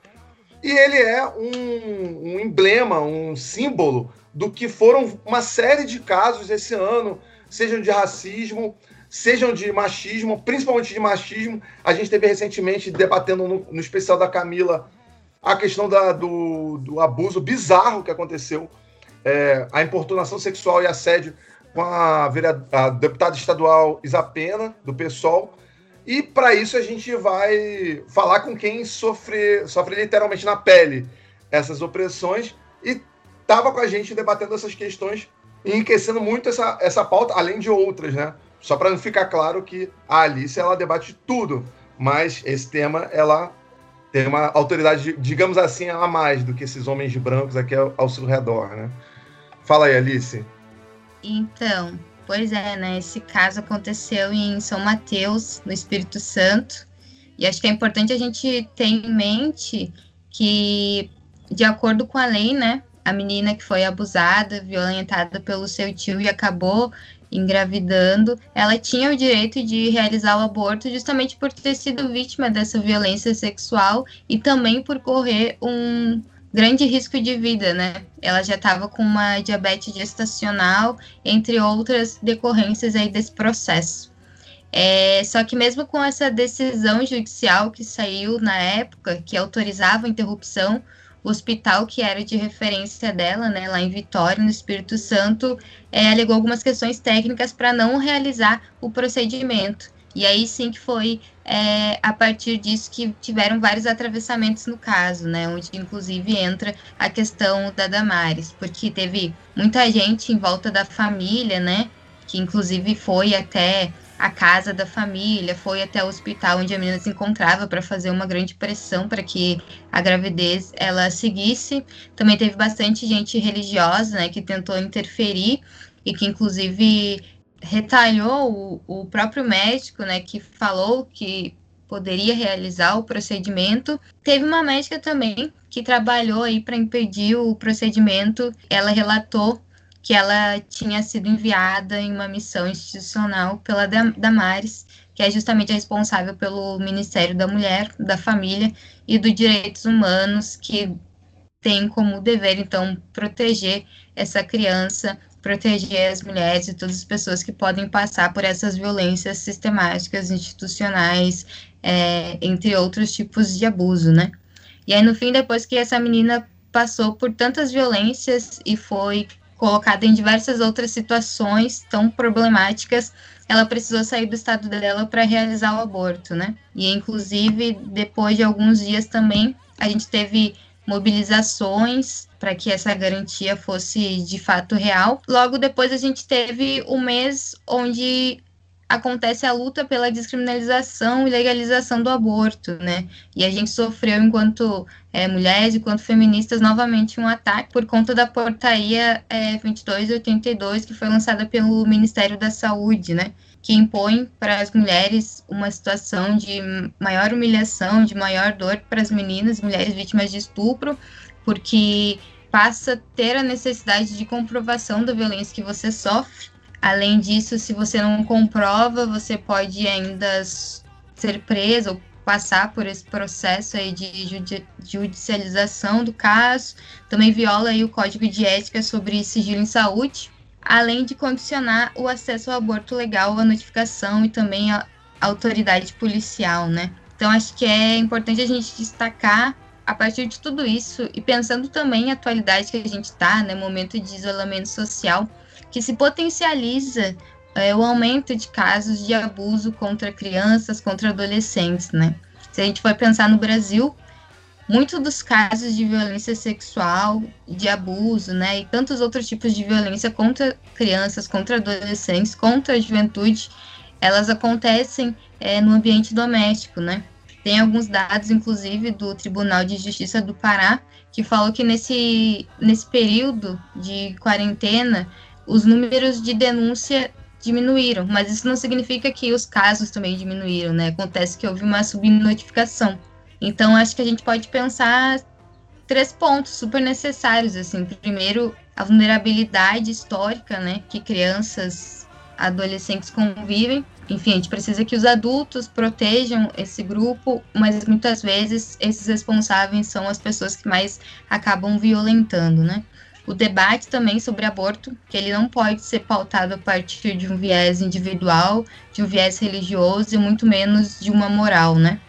E ele é um, um emblema, um símbolo do que foram uma série de casos esse ano, sejam de racismo, sejam de machismo, principalmente de machismo. A gente teve recentemente debatendo no, no especial da Camila a questão da, do, do, abuso bizarro que aconteceu, é, a importunação sexual e assédio com a, a deputada estadual Isapena, do PSOL. E para isso a gente vai falar com quem sofre, sofre literalmente na pele essas opressões e estava com a gente debatendo essas questões e enriquecendo muito essa, essa pauta, além de outras, né? Só para ficar claro que a Alice ela debate tudo, mas esse tema ela tem uma autoridade, digamos assim, a mais do que esses homens brancos aqui ao, ao seu redor, né? Fala aí, Alice. Então, pois é, né? Esse caso aconteceu em São Mateus, no Espírito Santo, e acho que é importante a gente ter em mente que, de acordo com a lei, né? A menina que foi abusada, violentada pelo seu tio e acabou engravidando, ela tinha o direito de realizar o aborto justamente por ter sido vítima dessa violência sexual e também por correr um grande risco de vida, né? Ela já estava com uma diabetes gestacional, entre outras decorrências aí desse processo. É, só que mesmo com essa decisão judicial que saiu na época, que autorizava a interrupção, o hospital que era de referência dela, né, lá em Vitória, no Espírito Santo, é, alegou algumas questões técnicas para não realizar o procedimento. E aí sim que foi é, a partir disso que tiveram vários atravessamentos no caso, né? Onde inclusive entra a questão da Damares, porque teve muita gente em volta da família, né? Que inclusive foi até a casa da família, foi até o hospital onde a menina se encontrava para fazer uma grande pressão para que a gravidez ela seguisse. Também teve bastante gente religiosa, né, que tentou interferir e que inclusive retalhou o, o próprio médico, né, que falou que poderia realizar o procedimento. Teve uma médica também que trabalhou aí para impedir o procedimento. Ela relatou que ela tinha sido enviada em uma missão institucional pela Damares, que é justamente a responsável pelo Ministério da Mulher, da Família e dos Direitos Humanos, que tem como dever, então, proteger essa criança, proteger as mulheres e todas as pessoas que podem passar por essas violências sistemáticas, institucionais, é, entre outros tipos de abuso, né? E aí, no fim, depois que essa menina passou por tantas violências e foi colocada em diversas outras situações tão problemáticas, ela precisou sair do estado dela para realizar o aborto, né? E inclusive depois de alguns dias também a gente teve mobilizações para que essa garantia fosse de fato real. Logo depois a gente teve o mês onde acontece a luta pela descriminalização e legalização do aborto, né? E a gente sofreu, enquanto é, mulheres, enquanto feministas, novamente um ataque por conta da portaria é, 2282, que foi lançada pelo Ministério da Saúde, né? Que impõe para as mulheres uma situação de maior humilhação, de maior dor para as meninas, mulheres vítimas de estupro, porque passa a ter a necessidade de comprovação da violência que você sofre Além disso, se você não comprova, você pode ainda ser preso ou passar por esse processo aí de judicialização do caso. Também viola aí o Código de Ética sobre sigilo em saúde, além de condicionar o acesso ao aborto legal, a notificação e também a autoridade policial, né? Então acho que é importante a gente destacar a partir de tudo isso e pensando também em atualidade que a gente está, né, momento de isolamento social, que se potencializa é, o aumento de casos de abuso contra crianças, contra adolescentes, né? Se a gente for pensar no Brasil, muitos dos casos de violência sexual, de abuso, né, e tantos outros tipos de violência contra crianças, contra adolescentes, contra a juventude, elas acontecem é, no ambiente doméstico, né? Tem alguns dados, inclusive, do Tribunal de Justiça do Pará, que falou que nesse, nesse período de quarentena, os números de denúncia diminuíram, mas isso não significa que os casos também diminuíram, né? Acontece que houve uma subnotificação. Então, acho que a gente pode pensar três pontos super necessários, assim. Primeiro, a vulnerabilidade histórica, né, que crianças, adolescentes convivem. Enfim, a gente precisa que os adultos protejam esse grupo, mas muitas vezes esses responsáveis são as pessoas que mais acabam violentando, né? O debate também sobre aborto, que ele não pode ser pautado a partir de um viés individual, de um viés religioso e muito menos de uma moral, né?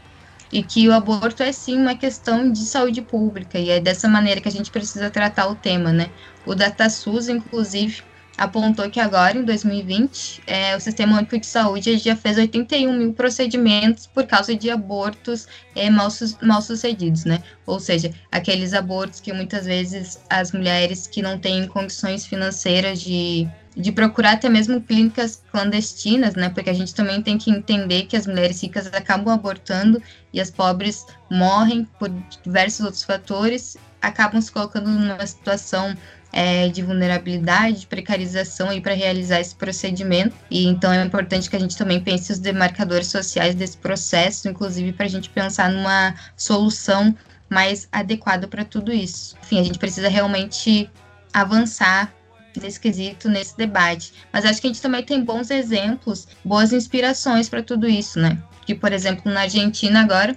E que o aborto é sim uma questão de saúde pública e é dessa maneira que a gente precisa tratar o tema, né? O DataSUS, inclusive, apontou que agora, em 2020, é, o Sistema Único de Saúde já fez 81 mil procedimentos por causa de abortos é, mal, mal sucedidos, né? Ou seja, aqueles abortos que muitas vezes as mulheres que não têm condições financeiras de, de procurar até mesmo clínicas clandestinas, né? Porque a gente também tem que entender que as mulheres ricas acabam abortando e as pobres morrem por diversos outros fatores, acabam se colocando numa situação é, de vulnerabilidade, de precarização aí para realizar esse procedimento. E então é importante que a gente também pense os demarcadores sociais desse processo, inclusive para a gente pensar numa solução mais adequada para tudo isso. Enfim, a gente precisa realmente avançar nesse quesito, nesse debate. Mas acho que a gente também tem bons exemplos, boas inspirações para tudo isso, né? Que, por exemplo, na Argentina agora,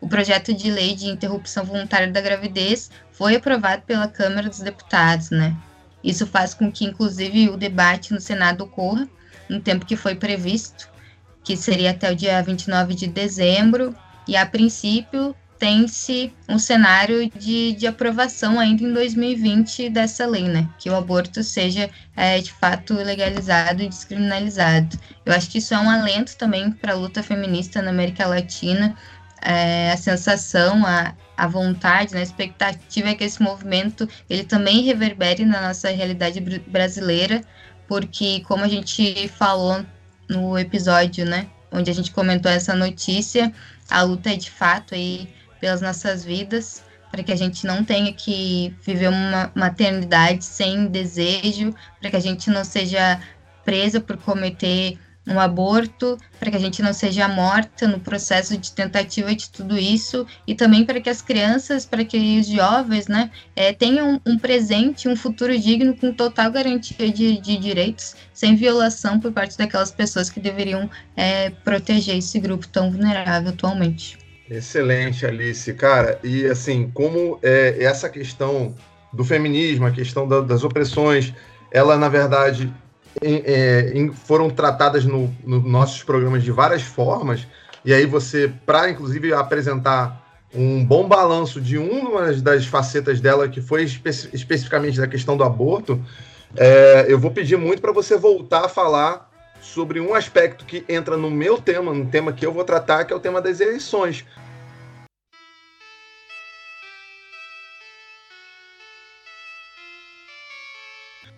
o projeto de lei de interrupção voluntária da gravidez foi aprovado pela Câmara dos Deputados, né? Isso faz com que, inclusive, o debate no Senado ocorra no tempo que foi previsto, que seria até o dia 29 de dezembro, e a princípio tem-se um cenário de, de aprovação ainda em 2020 dessa lei, né? Que o aborto seja é, de fato legalizado e descriminalizado. Eu acho que isso é um alento também para a luta feminista na América Latina é, a sensação, a, a vontade, né, a expectativa é que esse movimento ele também reverbere na nossa realidade brasileira, porque como a gente falou no episódio, né, onde a gente comentou essa notícia, a luta é de fato aí pelas nossas vidas, para que a gente não tenha que viver uma maternidade sem desejo, para que a gente não seja presa por cometer um aborto, para que a gente não seja morta no processo de tentativa de tudo isso, e também para que as crianças, para que os jovens, né, é, tenham um presente, um futuro digno com total garantia de, de direitos, sem violação por parte daquelas pessoas que deveriam é, proteger esse grupo tão vulnerável atualmente. Excelente, Alice. Cara, e assim, como é, essa questão do feminismo, a questão da, das opressões, ela, na verdade, em, foram tratadas nos no nossos programas de várias formas, e aí você, para inclusive apresentar um bom balanço de uma das facetas dela, que foi espe especificamente da questão do aborto, é, eu vou pedir muito para você voltar a falar sobre um aspecto que entra no meu tema, no tema que eu vou tratar, que é o tema das eleições.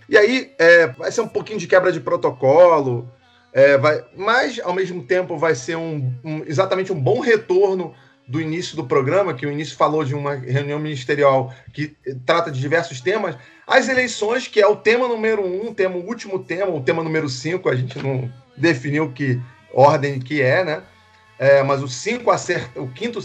E aí é, vai ser um pouquinho de quebra de protocolo. É, vai, mas, ao mesmo tempo, vai ser um, um, exatamente um bom retorno do início do programa, que o início falou de uma reunião ministerial que trata de diversos temas, as eleições, que é o tema número um, tema, o último tema, o tema número cinco, a gente não definiu que ordem que é, né? É, mas o cinco a ser, o quinto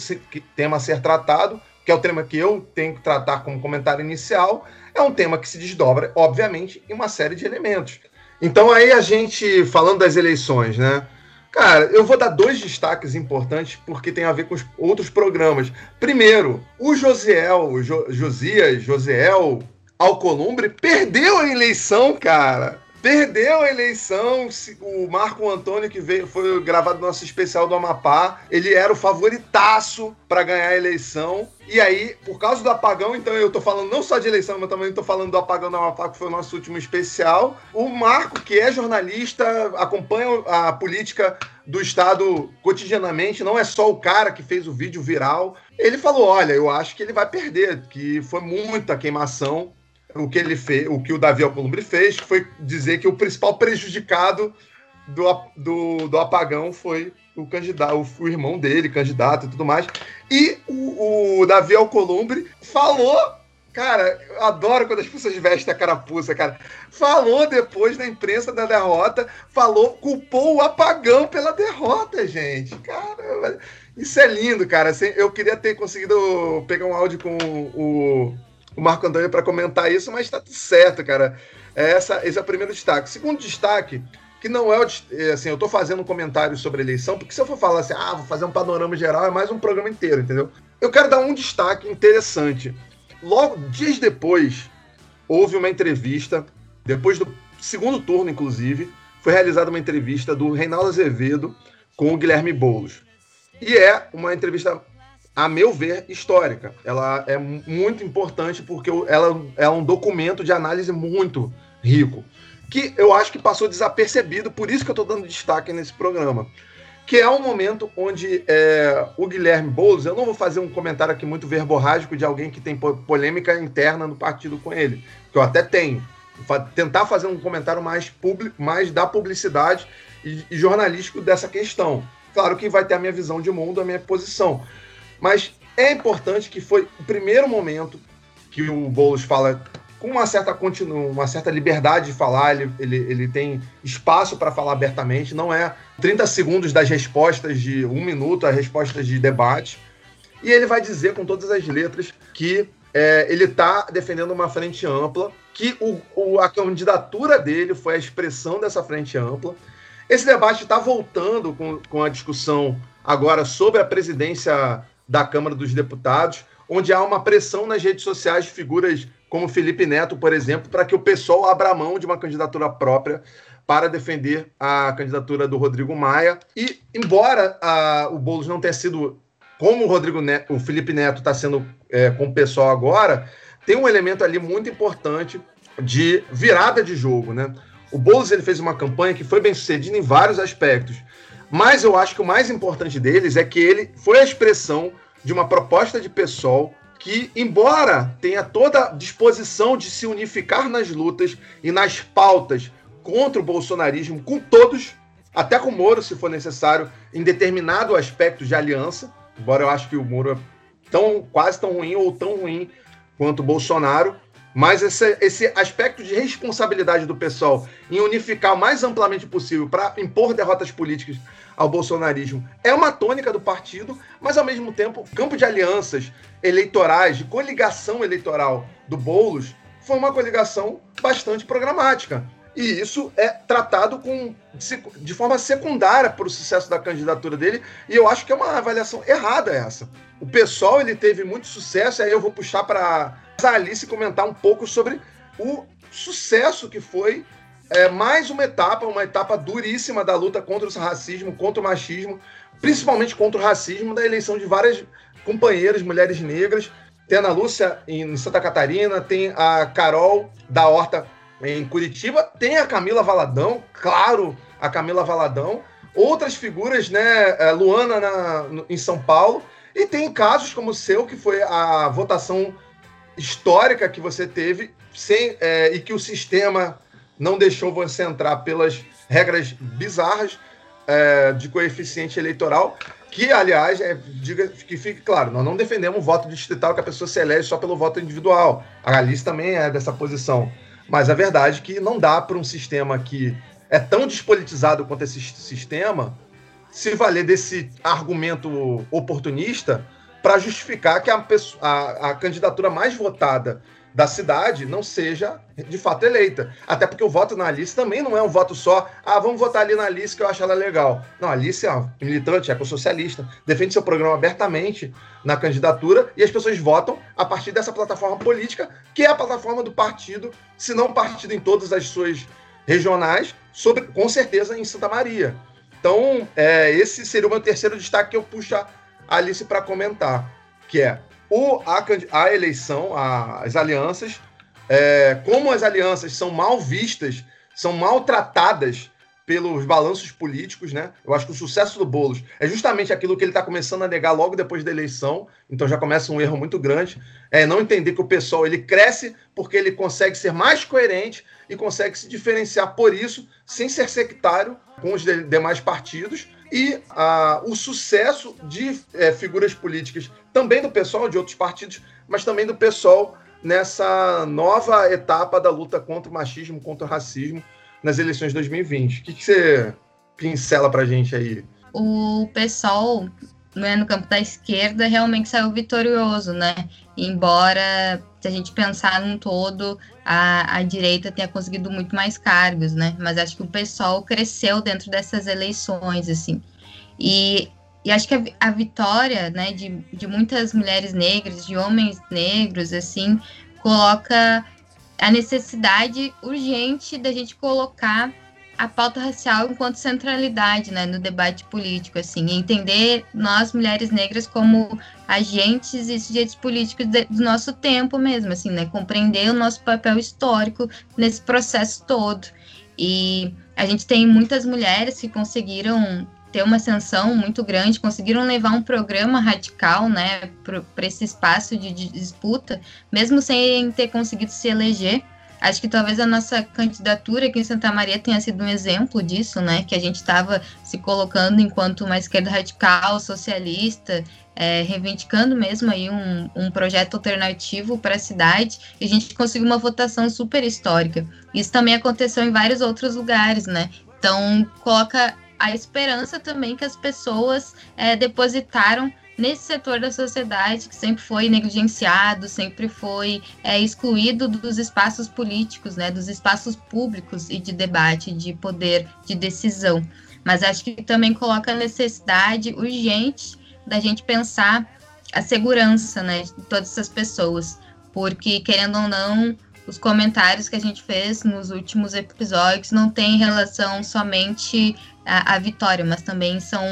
tema a ser tratado, que é o tema que eu tenho que tratar como comentário inicial, é um tema que se desdobra, obviamente, em uma série de elementos. Então aí a gente, falando das eleições, né? Cara, eu vou dar dois destaques importantes porque tem a ver com os outros programas. Primeiro, o Josiel, jo, Josias, Josiel Alcolumbre perdeu a eleição, cara. Perdeu a eleição. O Marco Antônio, que veio, foi gravado no nosso especial do Amapá, ele era o favoritaço para ganhar a eleição. E aí, por causa do apagão, então eu tô falando não só de eleição, mas também tô falando do apagão do Amapá, que foi o nosso último especial. O Marco, que é jornalista, acompanha a política do Estado cotidianamente, não é só o cara que fez o vídeo viral. Ele falou: olha, eu acho que ele vai perder, que foi muita queimação o que ele fez, o que o Davi Alcolumbre fez, foi dizer que o principal prejudicado do, do, do apagão foi o candidato, o, o, irmão dele, candidato e tudo mais. E o, o Davi Alcolumbre falou, cara, eu adoro quando as pessoas vestem a carapuça, cara. Falou depois na imprensa da derrota, falou, culpou o apagão pela derrota, gente. Cara, isso é lindo, cara. Assim, eu queria ter conseguido pegar um áudio com o o Marco Antônio para comentar isso, mas está tudo certo, cara. É essa, esse é o primeiro destaque. Segundo destaque, que não é o. É, assim, eu estou fazendo um comentário sobre eleição, porque se eu for falar assim, ah, vou fazer um panorama geral, é mais um programa inteiro, entendeu? Eu quero dar um destaque interessante. Logo, dias depois, houve uma entrevista, depois do segundo turno, inclusive, foi realizada uma entrevista do Reinaldo Azevedo com o Guilherme Boulos. E é uma entrevista a meu ver, histórica. Ela é muito importante porque ela é um documento de análise muito rico, que eu acho que passou desapercebido, por isso que eu estou dando destaque nesse programa. Que é um momento onde é, o Guilherme Boulos, eu não vou fazer um comentário aqui muito verborrágico de alguém que tem polêmica interna no partido com ele, que eu até tenho. Tentar fazer um comentário mais, public, mais da publicidade e jornalístico dessa questão. Claro que vai ter a minha visão de mundo, a minha posição. Mas é importante que foi o primeiro momento que o Boulos fala com uma certa, continu, uma certa liberdade de falar, ele, ele, ele tem espaço para falar abertamente, não é 30 segundos das respostas de um minuto, as respostas de debate. E ele vai dizer com todas as letras que é, ele está defendendo uma frente ampla, que o, o, a candidatura dele foi a expressão dessa frente ampla. Esse debate está voltando com, com a discussão agora sobre a presidência da Câmara dos Deputados, onde há uma pressão nas redes sociais de figuras como Felipe Neto, por exemplo, para que o pessoal abra mão de uma candidatura própria para defender a candidatura do Rodrigo Maia. E, embora a, o Boulos não tenha sido como o Rodrigo Neto, o Felipe Neto está sendo é, com o pessoal agora, tem um elemento ali muito importante de virada de jogo, né? O Boulos ele fez uma campanha que foi bem sucedida em vários aspectos, mas eu acho que o mais importante deles é que ele foi a expressão de uma proposta de pessoal que, embora tenha toda a disposição de se unificar nas lutas e nas pautas contra o bolsonarismo, com todos, até com o Moro, se for necessário, em determinado aspecto de aliança, embora eu acho que o Moro é tão, quase tão ruim ou tão ruim quanto o Bolsonaro, mas esse, esse aspecto de responsabilidade do pessoal em unificar o mais amplamente possível para impor derrotas políticas ao bolsonarismo é uma tônica do partido, mas ao mesmo tempo, campo de alianças eleitorais, de coligação eleitoral do Boulos, foi uma coligação bastante programática. E isso é tratado com, de forma secundária para o sucesso da candidatura dele, e eu acho que é uma avaliação errada essa. O pessoal ele teve muito sucesso, e aí eu vou puxar para a Alice comentar um pouco sobre o sucesso que foi é, mais uma etapa, uma etapa duríssima da luta contra o racismo, contra o machismo, principalmente contra o racismo, da eleição de várias companheiras, mulheres negras. Tem a Ana Lúcia em Santa Catarina, tem a Carol da Horta em Curitiba, tem a Camila Valadão, claro, a Camila Valadão, outras figuras, né, é, Luana na, em São Paulo, e tem casos como o seu, que foi a votação histórica que você teve sem, é, e que o sistema não deixou você entrar pelas regras bizarras é, de coeficiente eleitoral, que, aliás, é, diga, que fique claro, nós não defendemos o voto distrital que a pessoa se elege só pelo voto individual. A Alice também é dessa posição. Mas a verdade é que não dá para um sistema que é tão despolitizado quanto esse sistema se valer desse argumento oportunista para justificar que a, a, a candidatura mais votada da cidade não seja de fato eleita. Até porque o voto na Alice também não é um voto só, ah, vamos votar ali na Alice que eu acho ela legal. Não, a Alice é uma militante, é socialista, defende seu programa abertamente na candidatura e as pessoas votam a partir dessa plataforma política, que é a plataforma do partido, se não partido em todas as suas regionais, sobre, com certeza em Santa Maria. Então, é, esse seria o meu terceiro destaque que eu puxo a Alice para comentar, que é o, a, a eleição, a, as alianças, é, como as alianças são mal vistas, são maltratadas pelos balanços políticos, né? Eu acho que o sucesso do Boulos é justamente aquilo que ele está começando a negar logo depois da eleição, então já começa um erro muito grande, é não entender que o pessoal ele cresce porque ele consegue ser mais coerente e consegue se diferenciar por isso, sem ser sectário com os de, demais partidos. E ah, o sucesso de é, figuras políticas, também do pessoal de outros partidos, mas também do pessoal nessa nova etapa da luta contra o machismo, contra o racismo nas eleições de 2020. O que, que você pincela para a gente aí? O pessoal né, no campo da esquerda realmente saiu vitorioso, né? Embora, se a gente pensar num todo, a, a direita tenha conseguido muito mais cargos, né? Mas acho que o pessoal cresceu dentro dessas eleições, assim. E, e acho que a, a vitória, né, de, de muitas mulheres negras, de homens negros, assim, coloca a necessidade urgente da gente colocar a pauta racial enquanto centralidade né, no debate político, assim, entender nós, mulheres negras, como agentes e sujeitos políticos de, do nosso tempo mesmo, assim, né, compreender o nosso papel histórico nesse processo todo. E a gente tem muitas mulheres que conseguiram ter uma ascensão muito grande, conseguiram levar um programa radical, né, para esse espaço de, de disputa, mesmo sem ter conseguido se eleger. Acho que talvez a nossa candidatura aqui em Santa Maria tenha sido um exemplo disso, né? Que a gente estava se colocando enquanto uma esquerda radical, socialista, é, reivindicando mesmo aí um, um projeto alternativo para a cidade, e a gente conseguiu uma votação super histórica. Isso também aconteceu em vários outros lugares, né? Então, coloca a esperança também que as pessoas é, depositaram nesse setor da sociedade que sempre foi negligenciado, sempre foi é, excluído dos espaços políticos, né, dos espaços públicos e de debate, de poder de decisão. Mas acho que também coloca a necessidade urgente da gente pensar a segurança né, de todas essas pessoas, porque, querendo ou não, os comentários que a gente fez nos últimos episódios não têm relação somente à, à vitória, mas também são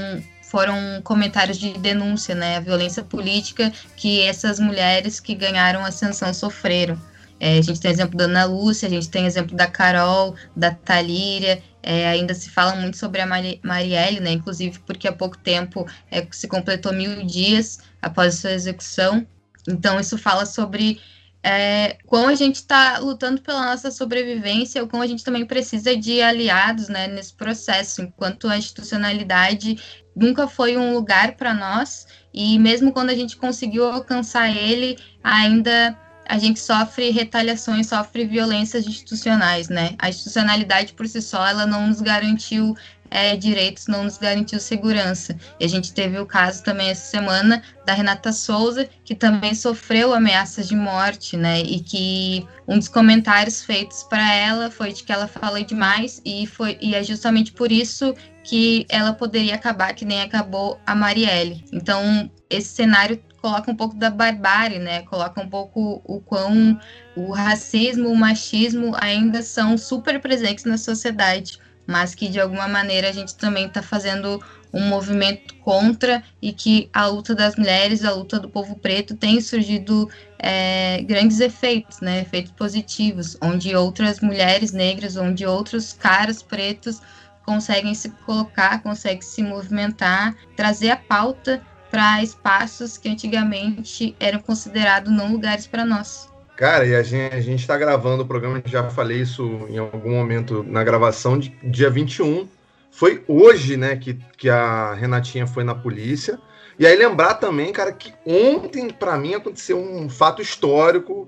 foram comentários de denúncia, né, a violência política que essas mulheres que ganharam ascensão sofreram. É, a gente tem exemplo da Ana Lúcia, a gente tem exemplo da Carol, da Talíria, é, ainda se fala muito sobre a Marielle, né, inclusive porque há pouco tempo é, se completou mil dias após sua execução. Então, isso fala sobre é, como a gente está lutando pela nossa sobrevivência, ou como a gente também precisa de aliados né, nesse processo, enquanto a institucionalidade nunca foi um lugar para nós, e mesmo quando a gente conseguiu alcançar ele, ainda a gente sofre retaliações, sofre violências institucionais, né? A institucionalidade por si só, ela não nos garantiu é, direitos, não nos garantiu segurança. E a gente teve o caso também essa semana da Renata Souza, que também sofreu ameaças de morte, né? E que um dos comentários feitos para ela foi de que ela fala demais e foi e é justamente por isso que ela poderia acabar que nem acabou a Marielle. Então, esse cenário coloca um pouco da barbárie, né? Coloca um pouco o quão o racismo, o machismo ainda são super presentes na sociedade mas que de alguma maneira a gente também está fazendo um movimento contra e que a luta das mulheres, a luta do povo preto tem surgido é, grandes efeitos, né, efeitos positivos, onde outras mulheres negras, onde outros caras pretos conseguem se colocar, conseguem se movimentar, trazer a pauta para espaços que antigamente eram considerados não lugares para nós. Cara, e a gente, a gente tá gravando o programa, já falei isso em algum momento na gravação, de dia 21. Foi hoje, né, que, que a Renatinha foi na polícia. E aí lembrar também, cara, que ontem, para mim, aconteceu um fato histórico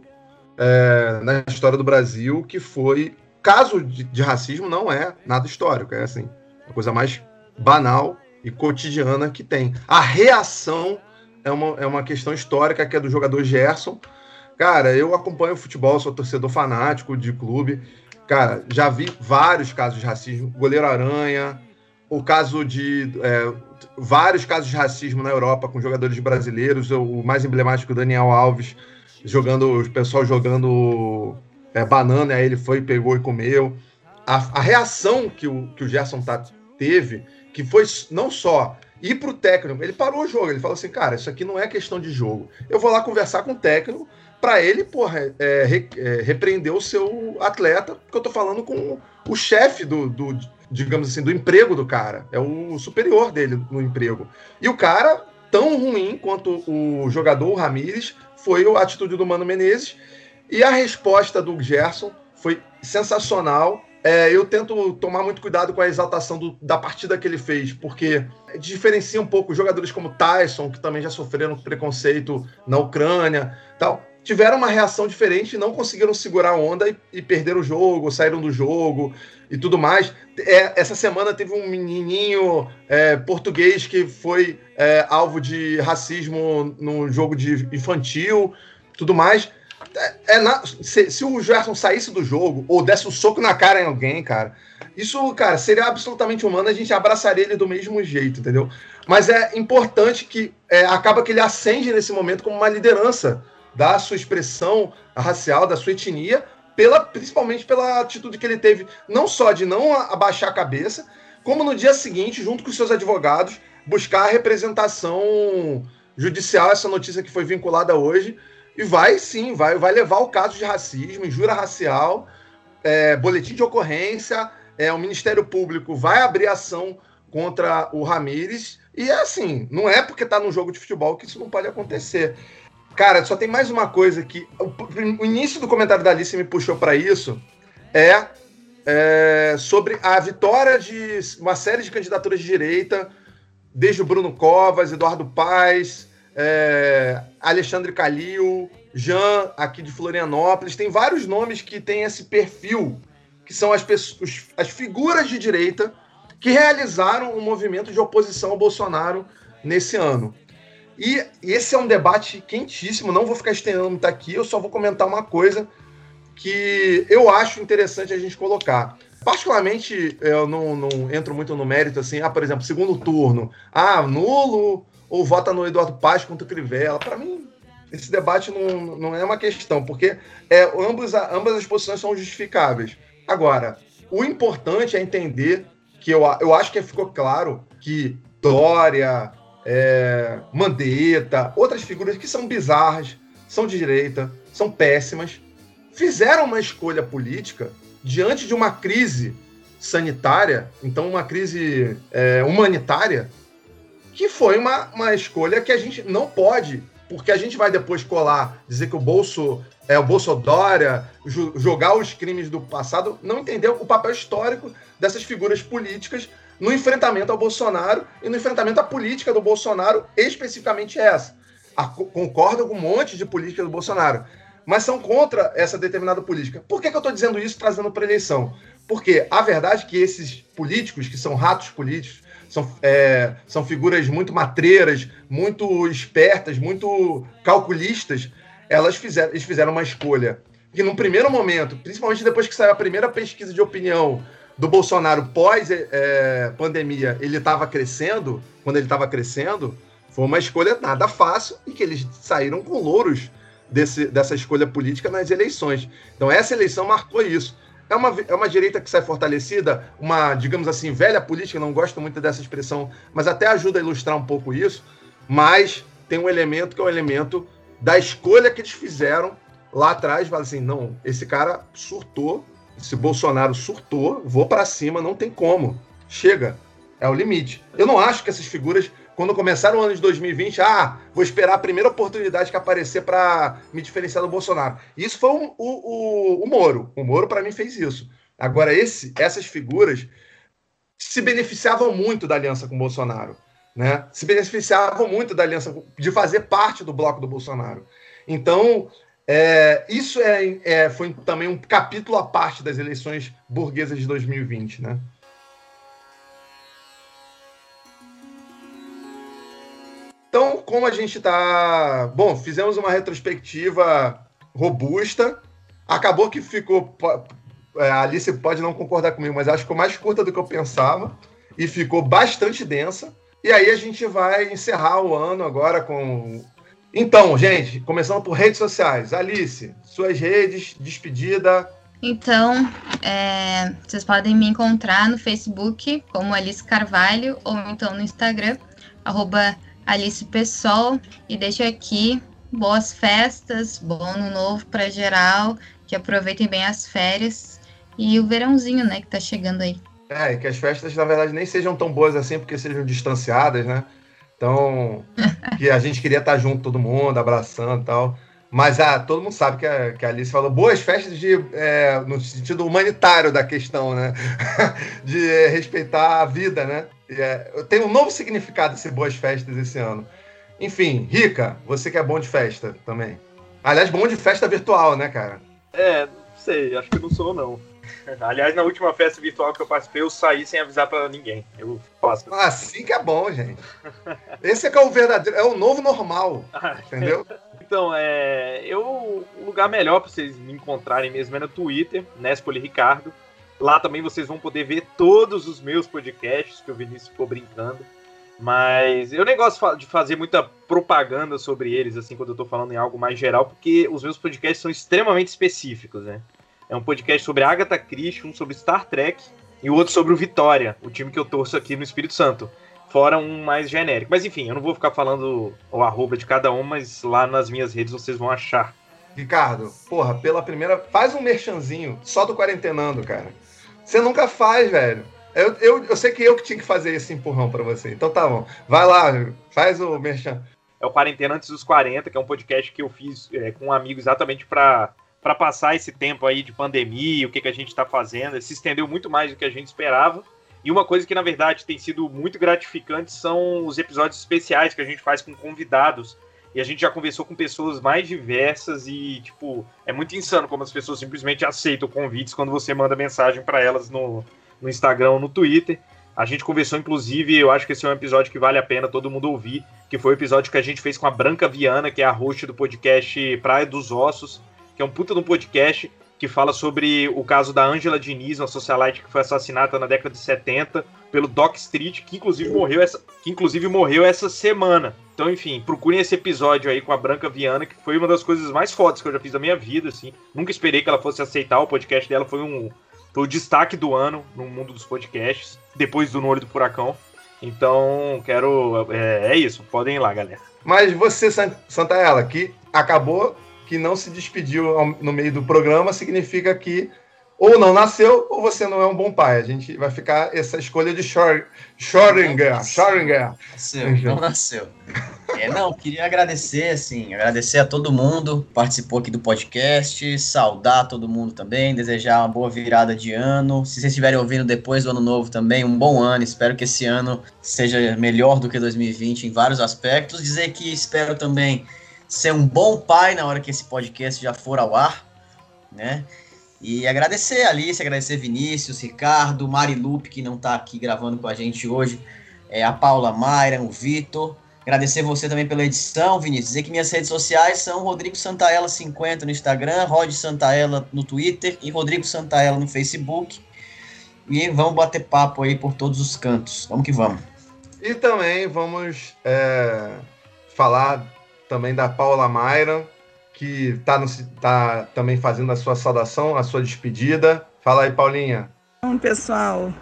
é, na história do Brasil, que foi. Caso de, de, racismo não é nada histórico, é assim, a coisa mais banal e cotidiana que tem. A reação é uma, é uma questão histórica que é do jogador Gerson. Cara, eu acompanho o futebol, sou torcedor fanático de clube. Cara, já vi vários casos de racismo. Goleiro Aranha, o caso de. É, vários casos de racismo na Europa com jogadores brasileiros. O mais emblemático, Daniel Alves, jogando. O pessoal jogando é, banana, aí ele foi, pegou e comeu. A, a reação que o, que o Gerson tá, teve, que foi não só ir pro técnico, ele parou o jogo, ele falou assim, cara, isso aqui não é questão de jogo. Eu vou lá conversar com o técnico para ele, porra, é, re, é, repreender o seu atleta, porque eu tô falando com o chefe do, do, digamos assim, do emprego do cara. É o superior dele no emprego. E o cara, tão ruim quanto o jogador o Ramires, foi a atitude do Mano Menezes. E a resposta do Gerson foi sensacional. É, eu tento tomar muito cuidado com a exaltação do, da partida que ele fez, porque diferencia um pouco jogadores como Tyson, que também já sofreram preconceito na Ucrânia, tal tiveram uma reação diferente, não conseguiram segurar a onda e, e perderam o jogo, saíram do jogo e tudo mais. É, essa semana teve um menininho é, português que foi é, alvo de racismo no jogo de infantil, tudo mais. É, é na, se, se, o Gerson saísse do jogo ou desse um soco na cara em alguém, cara, isso, cara, seria absolutamente humano, a gente abraçaria ele do mesmo jeito, entendeu? Mas é importante que é, acaba que ele acende nesse momento como uma liderança da sua expressão racial, da sua etnia, pela, principalmente pela atitude que ele teve, não só de não abaixar a cabeça, como no dia seguinte, junto com seus advogados, buscar a representação judicial, essa notícia que foi vinculada hoje, e vai sim, vai, vai levar o caso de racismo, injúria racial, é, boletim de ocorrência, é, o Ministério Público vai abrir ação contra o Ramires, e é assim, não é porque está no jogo de futebol que isso não pode acontecer. Cara, só tem mais uma coisa que. O, início do comentário da Alice me puxou para isso. É, é, sobre a vitória de uma série de candidaturas de direita, desde o Bruno Covas, Eduardo Paes, é, Alexandre Calil, Jean, aqui de Florianópolis. Tem vários nomes que têm esse perfil, que são as, pessoas, as figuras de direita que realizaram um movimento de oposição ao Bolsonaro nesse ano. E esse é um debate quentíssimo, não vou ficar estendendo muito aqui, eu só vou comentar uma coisa que eu acho interessante a gente colocar. Particularmente, eu não, não entro muito no mérito, assim, ah, por exemplo, segundo turno, ah, nulo ou vota no Eduardo Paz contra o Crivella. Para mim, esse debate não, não é uma questão, porque é, ambos, ambas as posições são justificáveis. Agora, o importante é entender que eu, eu acho que ficou claro que Dória, é, Mandetta, outras figuras que são bizarras, são de direita, são péssimas, fizeram uma escolha política diante de uma crise sanitária, então uma crise é, humanitária, que foi uma, uma escolha que a gente não pode, porque a gente vai depois colar, dizer que o Bolso é o Bolsonaro, jogar os crimes do passado, não entendeu o papel histórico dessas figuras políticas no enfrentamento ao Bolsonaro e no enfrentamento à política do Bolsonaro, especificamente essa. A, concordo com um monte de política do Bolsonaro, mas são contra essa determinada política. Por que, que eu estou dizendo isso trazendo para eleição? Porque a verdade é que esses políticos, que são ratos políticos, são, é, são figuras muito matreiras, muito espertas, muito calculistas, elas fizeram, eles fizeram uma escolha que, num primeiro momento, principalmente depois que saiu a primeira pesquisa de opinião do Bolsonaro pós-pandemia, é, ele estava crescendo, quando ele estava crescendo, foi uma escolha nada fácil e que eles saíram com louros desse, dessa escolha política nas eleições. Então, essa eleição marcou isso. É uma, é uma direita que sai fortalecida, uma, digamos assim, velha política, não gosto muito dessa expressão, mas até ajuda a ilustrar um pouco isso. Mas tem um elemento que é o um elemento da escolha que eles fizeram lá atrás. Fala assim: não, esse cara surtou, se Bolsonaro surtou, vou para cima, não tem como. Chega. É o limite. Eu não acho que essas figuras quando começaram o ano de 2020, ah, vou esperar a primeira oportunidade que aparecer para me diferenciar do Bolsonaro. Isso foi o, o, o Moro. O Moro, para mim, fez isso. Agora, esse, essas figuras se beneficiavam muito da aliança com o Bolsonaro. Né? Se beneficiavam muito da aliança, de fazer parte do bloco do Bolsonaro. Então, é, isso é, é, foi também um capítulo à parte das eleições burguesas de 2020. Né? Então, como a gente está. Bom, fizemos uma retrospectiva robusta. Acabou que ficou. É, a Alice pode não concordar comigo, mas acho que ficou mais curta do que eu pensava. E ficou bastante densa. E aí a gente vai encerrar o ano agora com. Então, gente, começando por redes sociais. Alice, suas redes, despedida. Então, é, vocês podem me encontrar no Facebook como Alice Carvalho ou então no Instagram, arroba Alice Pessoal e deixo aqui boas festas, bom ano novo para geral, que aproveitem bem as férias e o verãozinho, né, que tá chegando aí. É, e que as festas, na verdade, nem sejam tão boas assim, porque sejam distanciadas, né? Então, que a gente queria estar junto, todo mundo, abraçando e tal. Mas ah, todo mundo sabe que a, que a Alice falou boas festas de, é, no sentido humanitário da questão, né? de é, respeitar a vida, né? É, tem um novo significado esse boas festas esse ano. Enfim, Rica, você que é bom de festa também. Aliás, bom de festa virtual, né, cara? É, não sei, acho que não sou, não. Aliás, na última festa virtual que eu participei, eu saí sem avisar para ninguém. Eu faço. Assim que é bom, gente. Esse é que é o verdadeiro, é o novo normal, entendeu? Então, é, eu, o lugar melhor para vocês me encontrarem mesmo é no Twitter, Nespoli Ricardo. Lá também vocês vão poder ver todos os meus podcasts, que o Vinícius ficou brincando. Mas eu nem gosto de fazer muita propaganda sobre eles, assim, quando eu tô falando em algo mais geral, porque os meus podcasts são extremamente específicos, né? É um podcast sobre Agatha Christie, um sobre Star Trek e o outro sobre o Vitória, o time que eu torço aqui no Espírito Santo fora um mais genérico. Mas enfim, eu não vou ficar falando o arroba de cada um, mas lá nas minhas redes vocês vão achar. Ricardo, porra, pela primeira. Faz um merchanzinho só do Quarentenando, cara. Você nunca faz, velho. Eu, eu, eu sei que eu que tinha que fazer esse empurrão para você. Então tá bom. Vai lá, faz o merchan. É o Quarentena Antes dos 40, que é um podcast que eu fiz é, com um amigo exatamente para para passar esse tempo aí de pandemia, o que, que a gente está fazendo. Se estendeu muito mais do que a gente esperava. E uma coisa que, na verdade, tem sido muito gratificante são os episódios especiais que a gente faz com convidados. E a gente já conversou com pessoas mais diversas e, tipo, é muito insano como as pessoas simplesmente aceitam convites quando você manda mensagem para elas no, no Instagram ou no Twitter. A gente conversou, inclusive, eu acho que esse é um episódio que vale a pena todo mundo ouvir, que foi o episódio que a gente fez com a Branca Viana, que é a host do podcast Praia dos Ossos, que é um puta de um podcast que fala sobre o caso da Angela Diniz, uma socialite que foi assassinada na década de 70 pelo Doc Street, que inclusive morreu essa, que inclusive morreu essa semana. Então, enfim, procurem esse episódio aí com a Branca Viana, que foi uma das coisas mais fodas que eu já fiz da minha vida, assim. Nunca esperei que ela fosse aceitar o podcast dela, foi um foi o destaque do ano no mundo dos podcasts, depois do No Olho do Furacão. Então, quero. É, é isso, podem ir lá, galera. Mas você, Santaella, que acabou que não se despediu no meio do programa significa que ou não nasceu ou você não é um bom pai. A gente vai ficar essa escolha de Schrödinger. Schrödinger. Nasceu, não nasceu. É, não, queria agradecer, assim, agradecer a todo mundo que participou aqui do podcast, saudar todo mundo também, desejar uma boa virada de ano. Se vocês estiverem ouvindo depois do ano novo também, um bom ano. Espero que esse ano seja melhor do que 2020 em vários aspectos. Dizer que espero também ser um bom pai na hora que esse podcast já for ao ar, né? E agradecer a Alice, agradecer Vinícius, Ricardo, Mari Lupe, que não está aqui gravando com a gente hoje, é, a Paula Mayra, o Vitor. Agradecer você também pela edição, Vinícius. Dizer que minhas redes sociais são Rodrigo Santaella50 no Instagram, Rod Santaella no Twitter e Rodrigo Santaella no Facebook. E vamos bater papo aí por todos os cantos. Vamos que vamos. E também vamos é, falar também da Paula Mayra, que está tá também fazendo a sua saudação, a sua despedida. Fala aí, Paulinha. Bom, pessoal,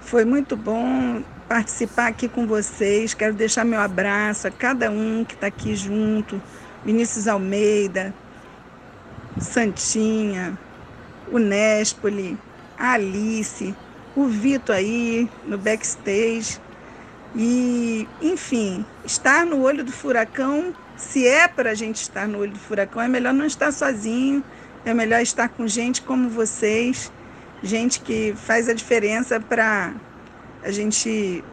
foi muito bom participar aqui com vocês. Quero deixar meu abraço a cada um que está aqui junto. Vinícius Almeida, Santinha, o Nespoli, a Alice, o Vitor aí no backstage. E, enfim, estar no olho do furacão, se é para a gente estar no olho do furacão, é melhor não estar sozinho, é melhor estar com gente como vocês, gente que faz a diferença para a gente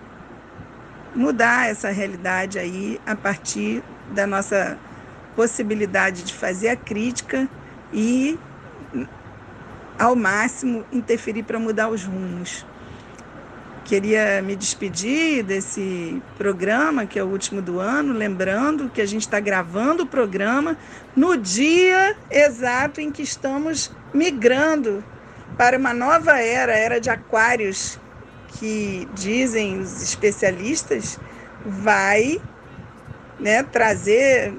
mudar essa realidade aí a partir da nossa possibilidade de fazer a crítica e, ao máximo, interferir para mudar os rumos. Queria me despedir desse programa, que é o último do ano, lembrando que a gente está gravando o programa no dia exato em que estamos migrando para uma nova era, era de Aquários, que dizem os especialistas vai né, trazer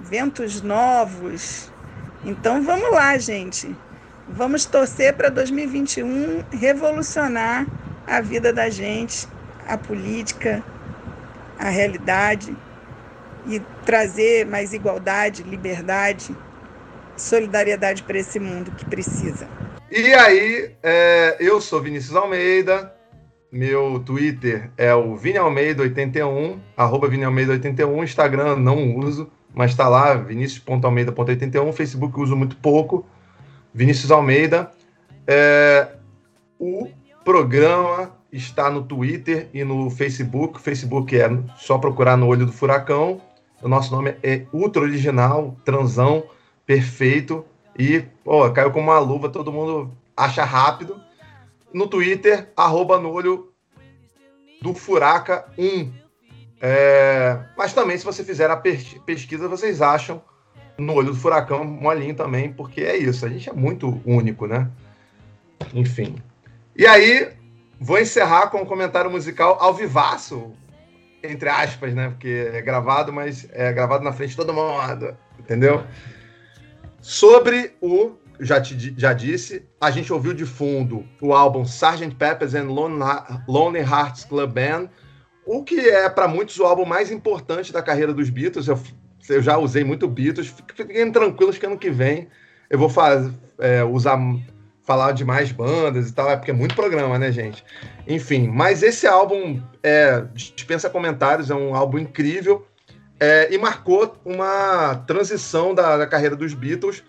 ventos novos. Então vamos lá, gente. Vamos torcer para 2021 revolucionar a vida da gente, a política, a realidade e trazer mais igualdade, liberdade, solidariedade para esse mundo que precisa. E aí, é, eu sou Vinícius Almeida, meu Twitter é o Vini Almeida81, arroba Vini Almeida81, Instagram não uso, mas está lá, vinicius.almeida.81, Facebook uso muito pouco, Vinícius Almeida. É, programa está no Twitter e no Facebook. O Facebook é só procurar no Olho do Furacão. O nosso nome é Ultra Original, Transão, Perfeito. E, pô, caiu como uma luva, todo mundo acha rápido no Twitter, arroba no olho do Furaca 1. É, mas também, se você fizer a pesquisa, vocês acham no olho do furacão molinho também, porque é isso, a gente é muito único, né? Enfim. E aí, vou encerrar com um comentário musical ao vivaço, entre aspas, né? Porque é gravado, mas é gravado na frente de todo mundo, entendeu? Sobre o já, te, já disse, a gente ouviu de fundo o álbum Sgt. Pepper's and Lonely Hearts Club Band, o que é para muitos o álbum mais importante da carreira dos Beatles. Eu, eu já usei muito Beatles, fiquem tranquilos que ano que vem eu vou faz, é, usar falar de mais bandas e tal, é porque é muito programa, né, gente? Enfim, mas esse álbum é, dispensa comentários, é um álbum incrível é, e marcou uma transição da, da carreira dos Beatles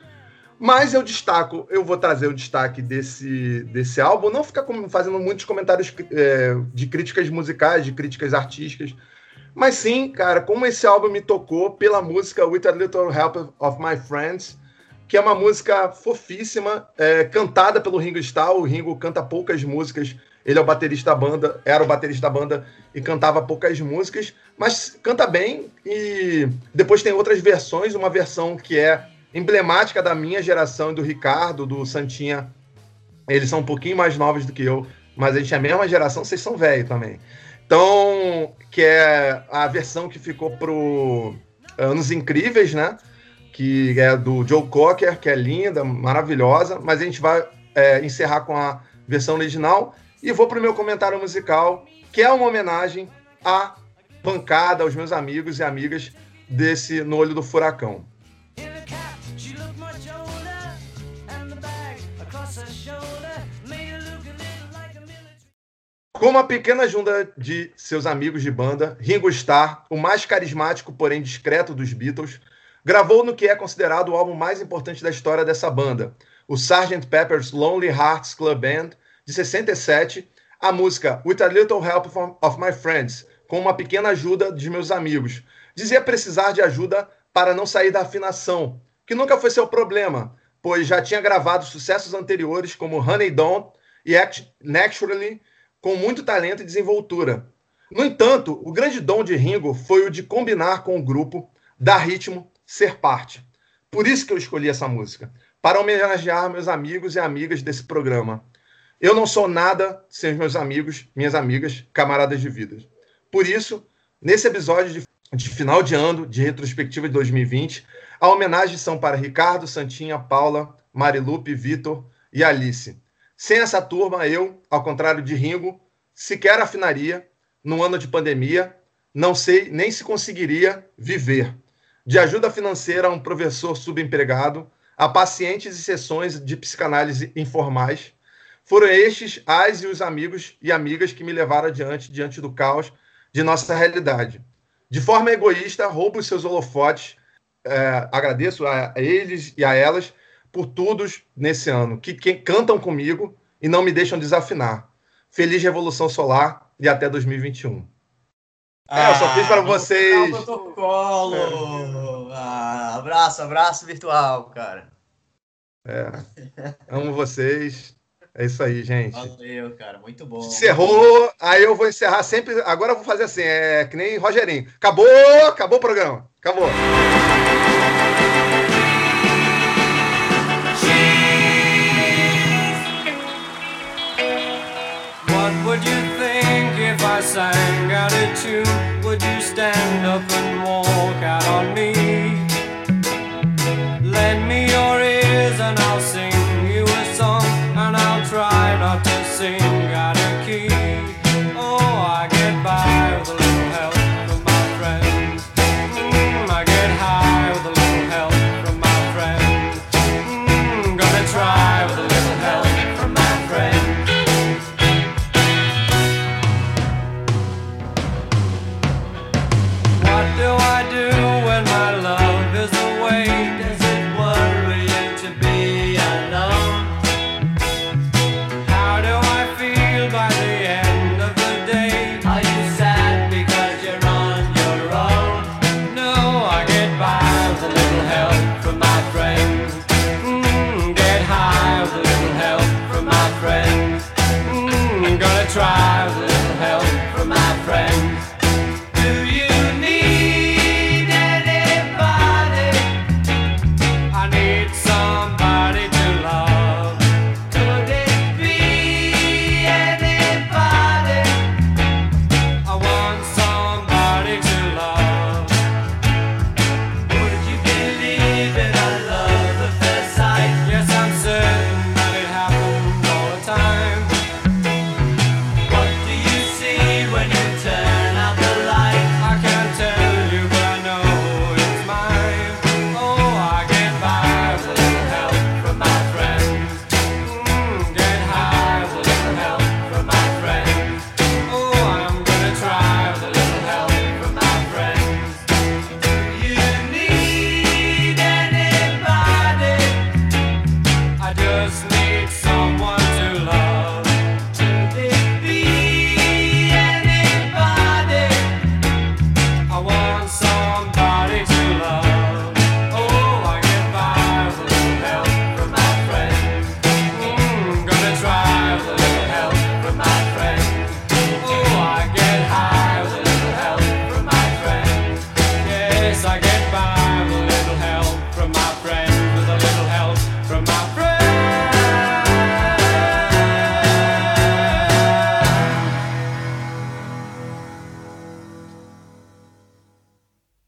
mas eu destaco, eu vou trazer o destaque desse, desse álbum, não ficar fazendo muitos comentários é, de críticas musicais, de críticas artísticas, mas sim, cara, como esse álbum me tocou pela música With a Little Help of My Friends, que é uma música fofíssima, é, cantada pelo Ringo Starr. O Ringo canta poucas músicas, ele é o baterista da banda, era o baterista da banda e cantava poucas músicas, mas canta bem. E depois tem outras versões, uma versão que é emblemática da minha geração e do Ricardo, do Santinha. Eles são um pouquinho mais novos do que eu, mas a gente é a mesma geração, vocês são velhos também. Então, que é a versão que ficou pro Anos Incríveis, né? Que é do Joe Cocker, que é linda, maravilhosa, mas a gente vai é, encerrar com a versão original e vou pro meu comentário musical, que é uma homenagem à bancada, aos meus amigos e amigas desse No Olho do Furacão. Com uma pequena junta de seus amigos de banda, Ringo Starr, o mais carismático, porém discreto dos Beatles, gravou no que é considerado o álbum mais importante da história dessa banda, o Sgt. Pepper's Lonely Hearts Club Band, de 67, a música With a Little Help of My Friends, com uma pequena ajuda de meus amigos. Dizia precisar de ajuda para não sair da afinação, que nunca foi seu problema, pois já tinha gravado sucessos anteriores como Honey Don't e Act Naturally, com muito talento e desenvoltura. No entanto, o grande dom de Ringo foi o de combinar com o grupo, dar ritmo, ser parte. Por isso que eu escolhi essa música, para homenagear meus amigos e amigas desse programa. Eu não sou nada sem meus amigos, minhas amigas, camaradas de vida. Por isso, nesse episódio de, de final de ano, de retrospectiva de 2020, a homenagem são para Ricardo, Santinha, Paula, Marilupe, Vitor e Alice sem essa turma, eu, ao contrário de Ringo, sequer afinaria no ano de pandemia, não sei nem se conseguiria viver. De ajuda financeira a um professor subempregado, a pacientes e sessões de psicanálise informais, foram estes as e os amigos e amigas que me levaram adiante diante do caos de nossa realidade. De forma egoísta, roubo os seus holofotes. É, agradeço a eles e a elas por todos nesse ano, que, que cantam comigo e não me deixam desafinar. Feliz Revolução Solar e até 2021. Ah, é, eu só fiz para vocês. Protocolo. É. Ah, abraço, abraço virtual, cara. É. Amo vocês. É isso aí, gente. Valeu, cara. Muito bom. Encerrou. Aí eu vou encerrar sempre. Agora eu vou fazer assim, é que nem Rogerinho. Acabou, acabou o programa. Acabou. What would you think if I sang out a tune? Would you stand up and walk out on me?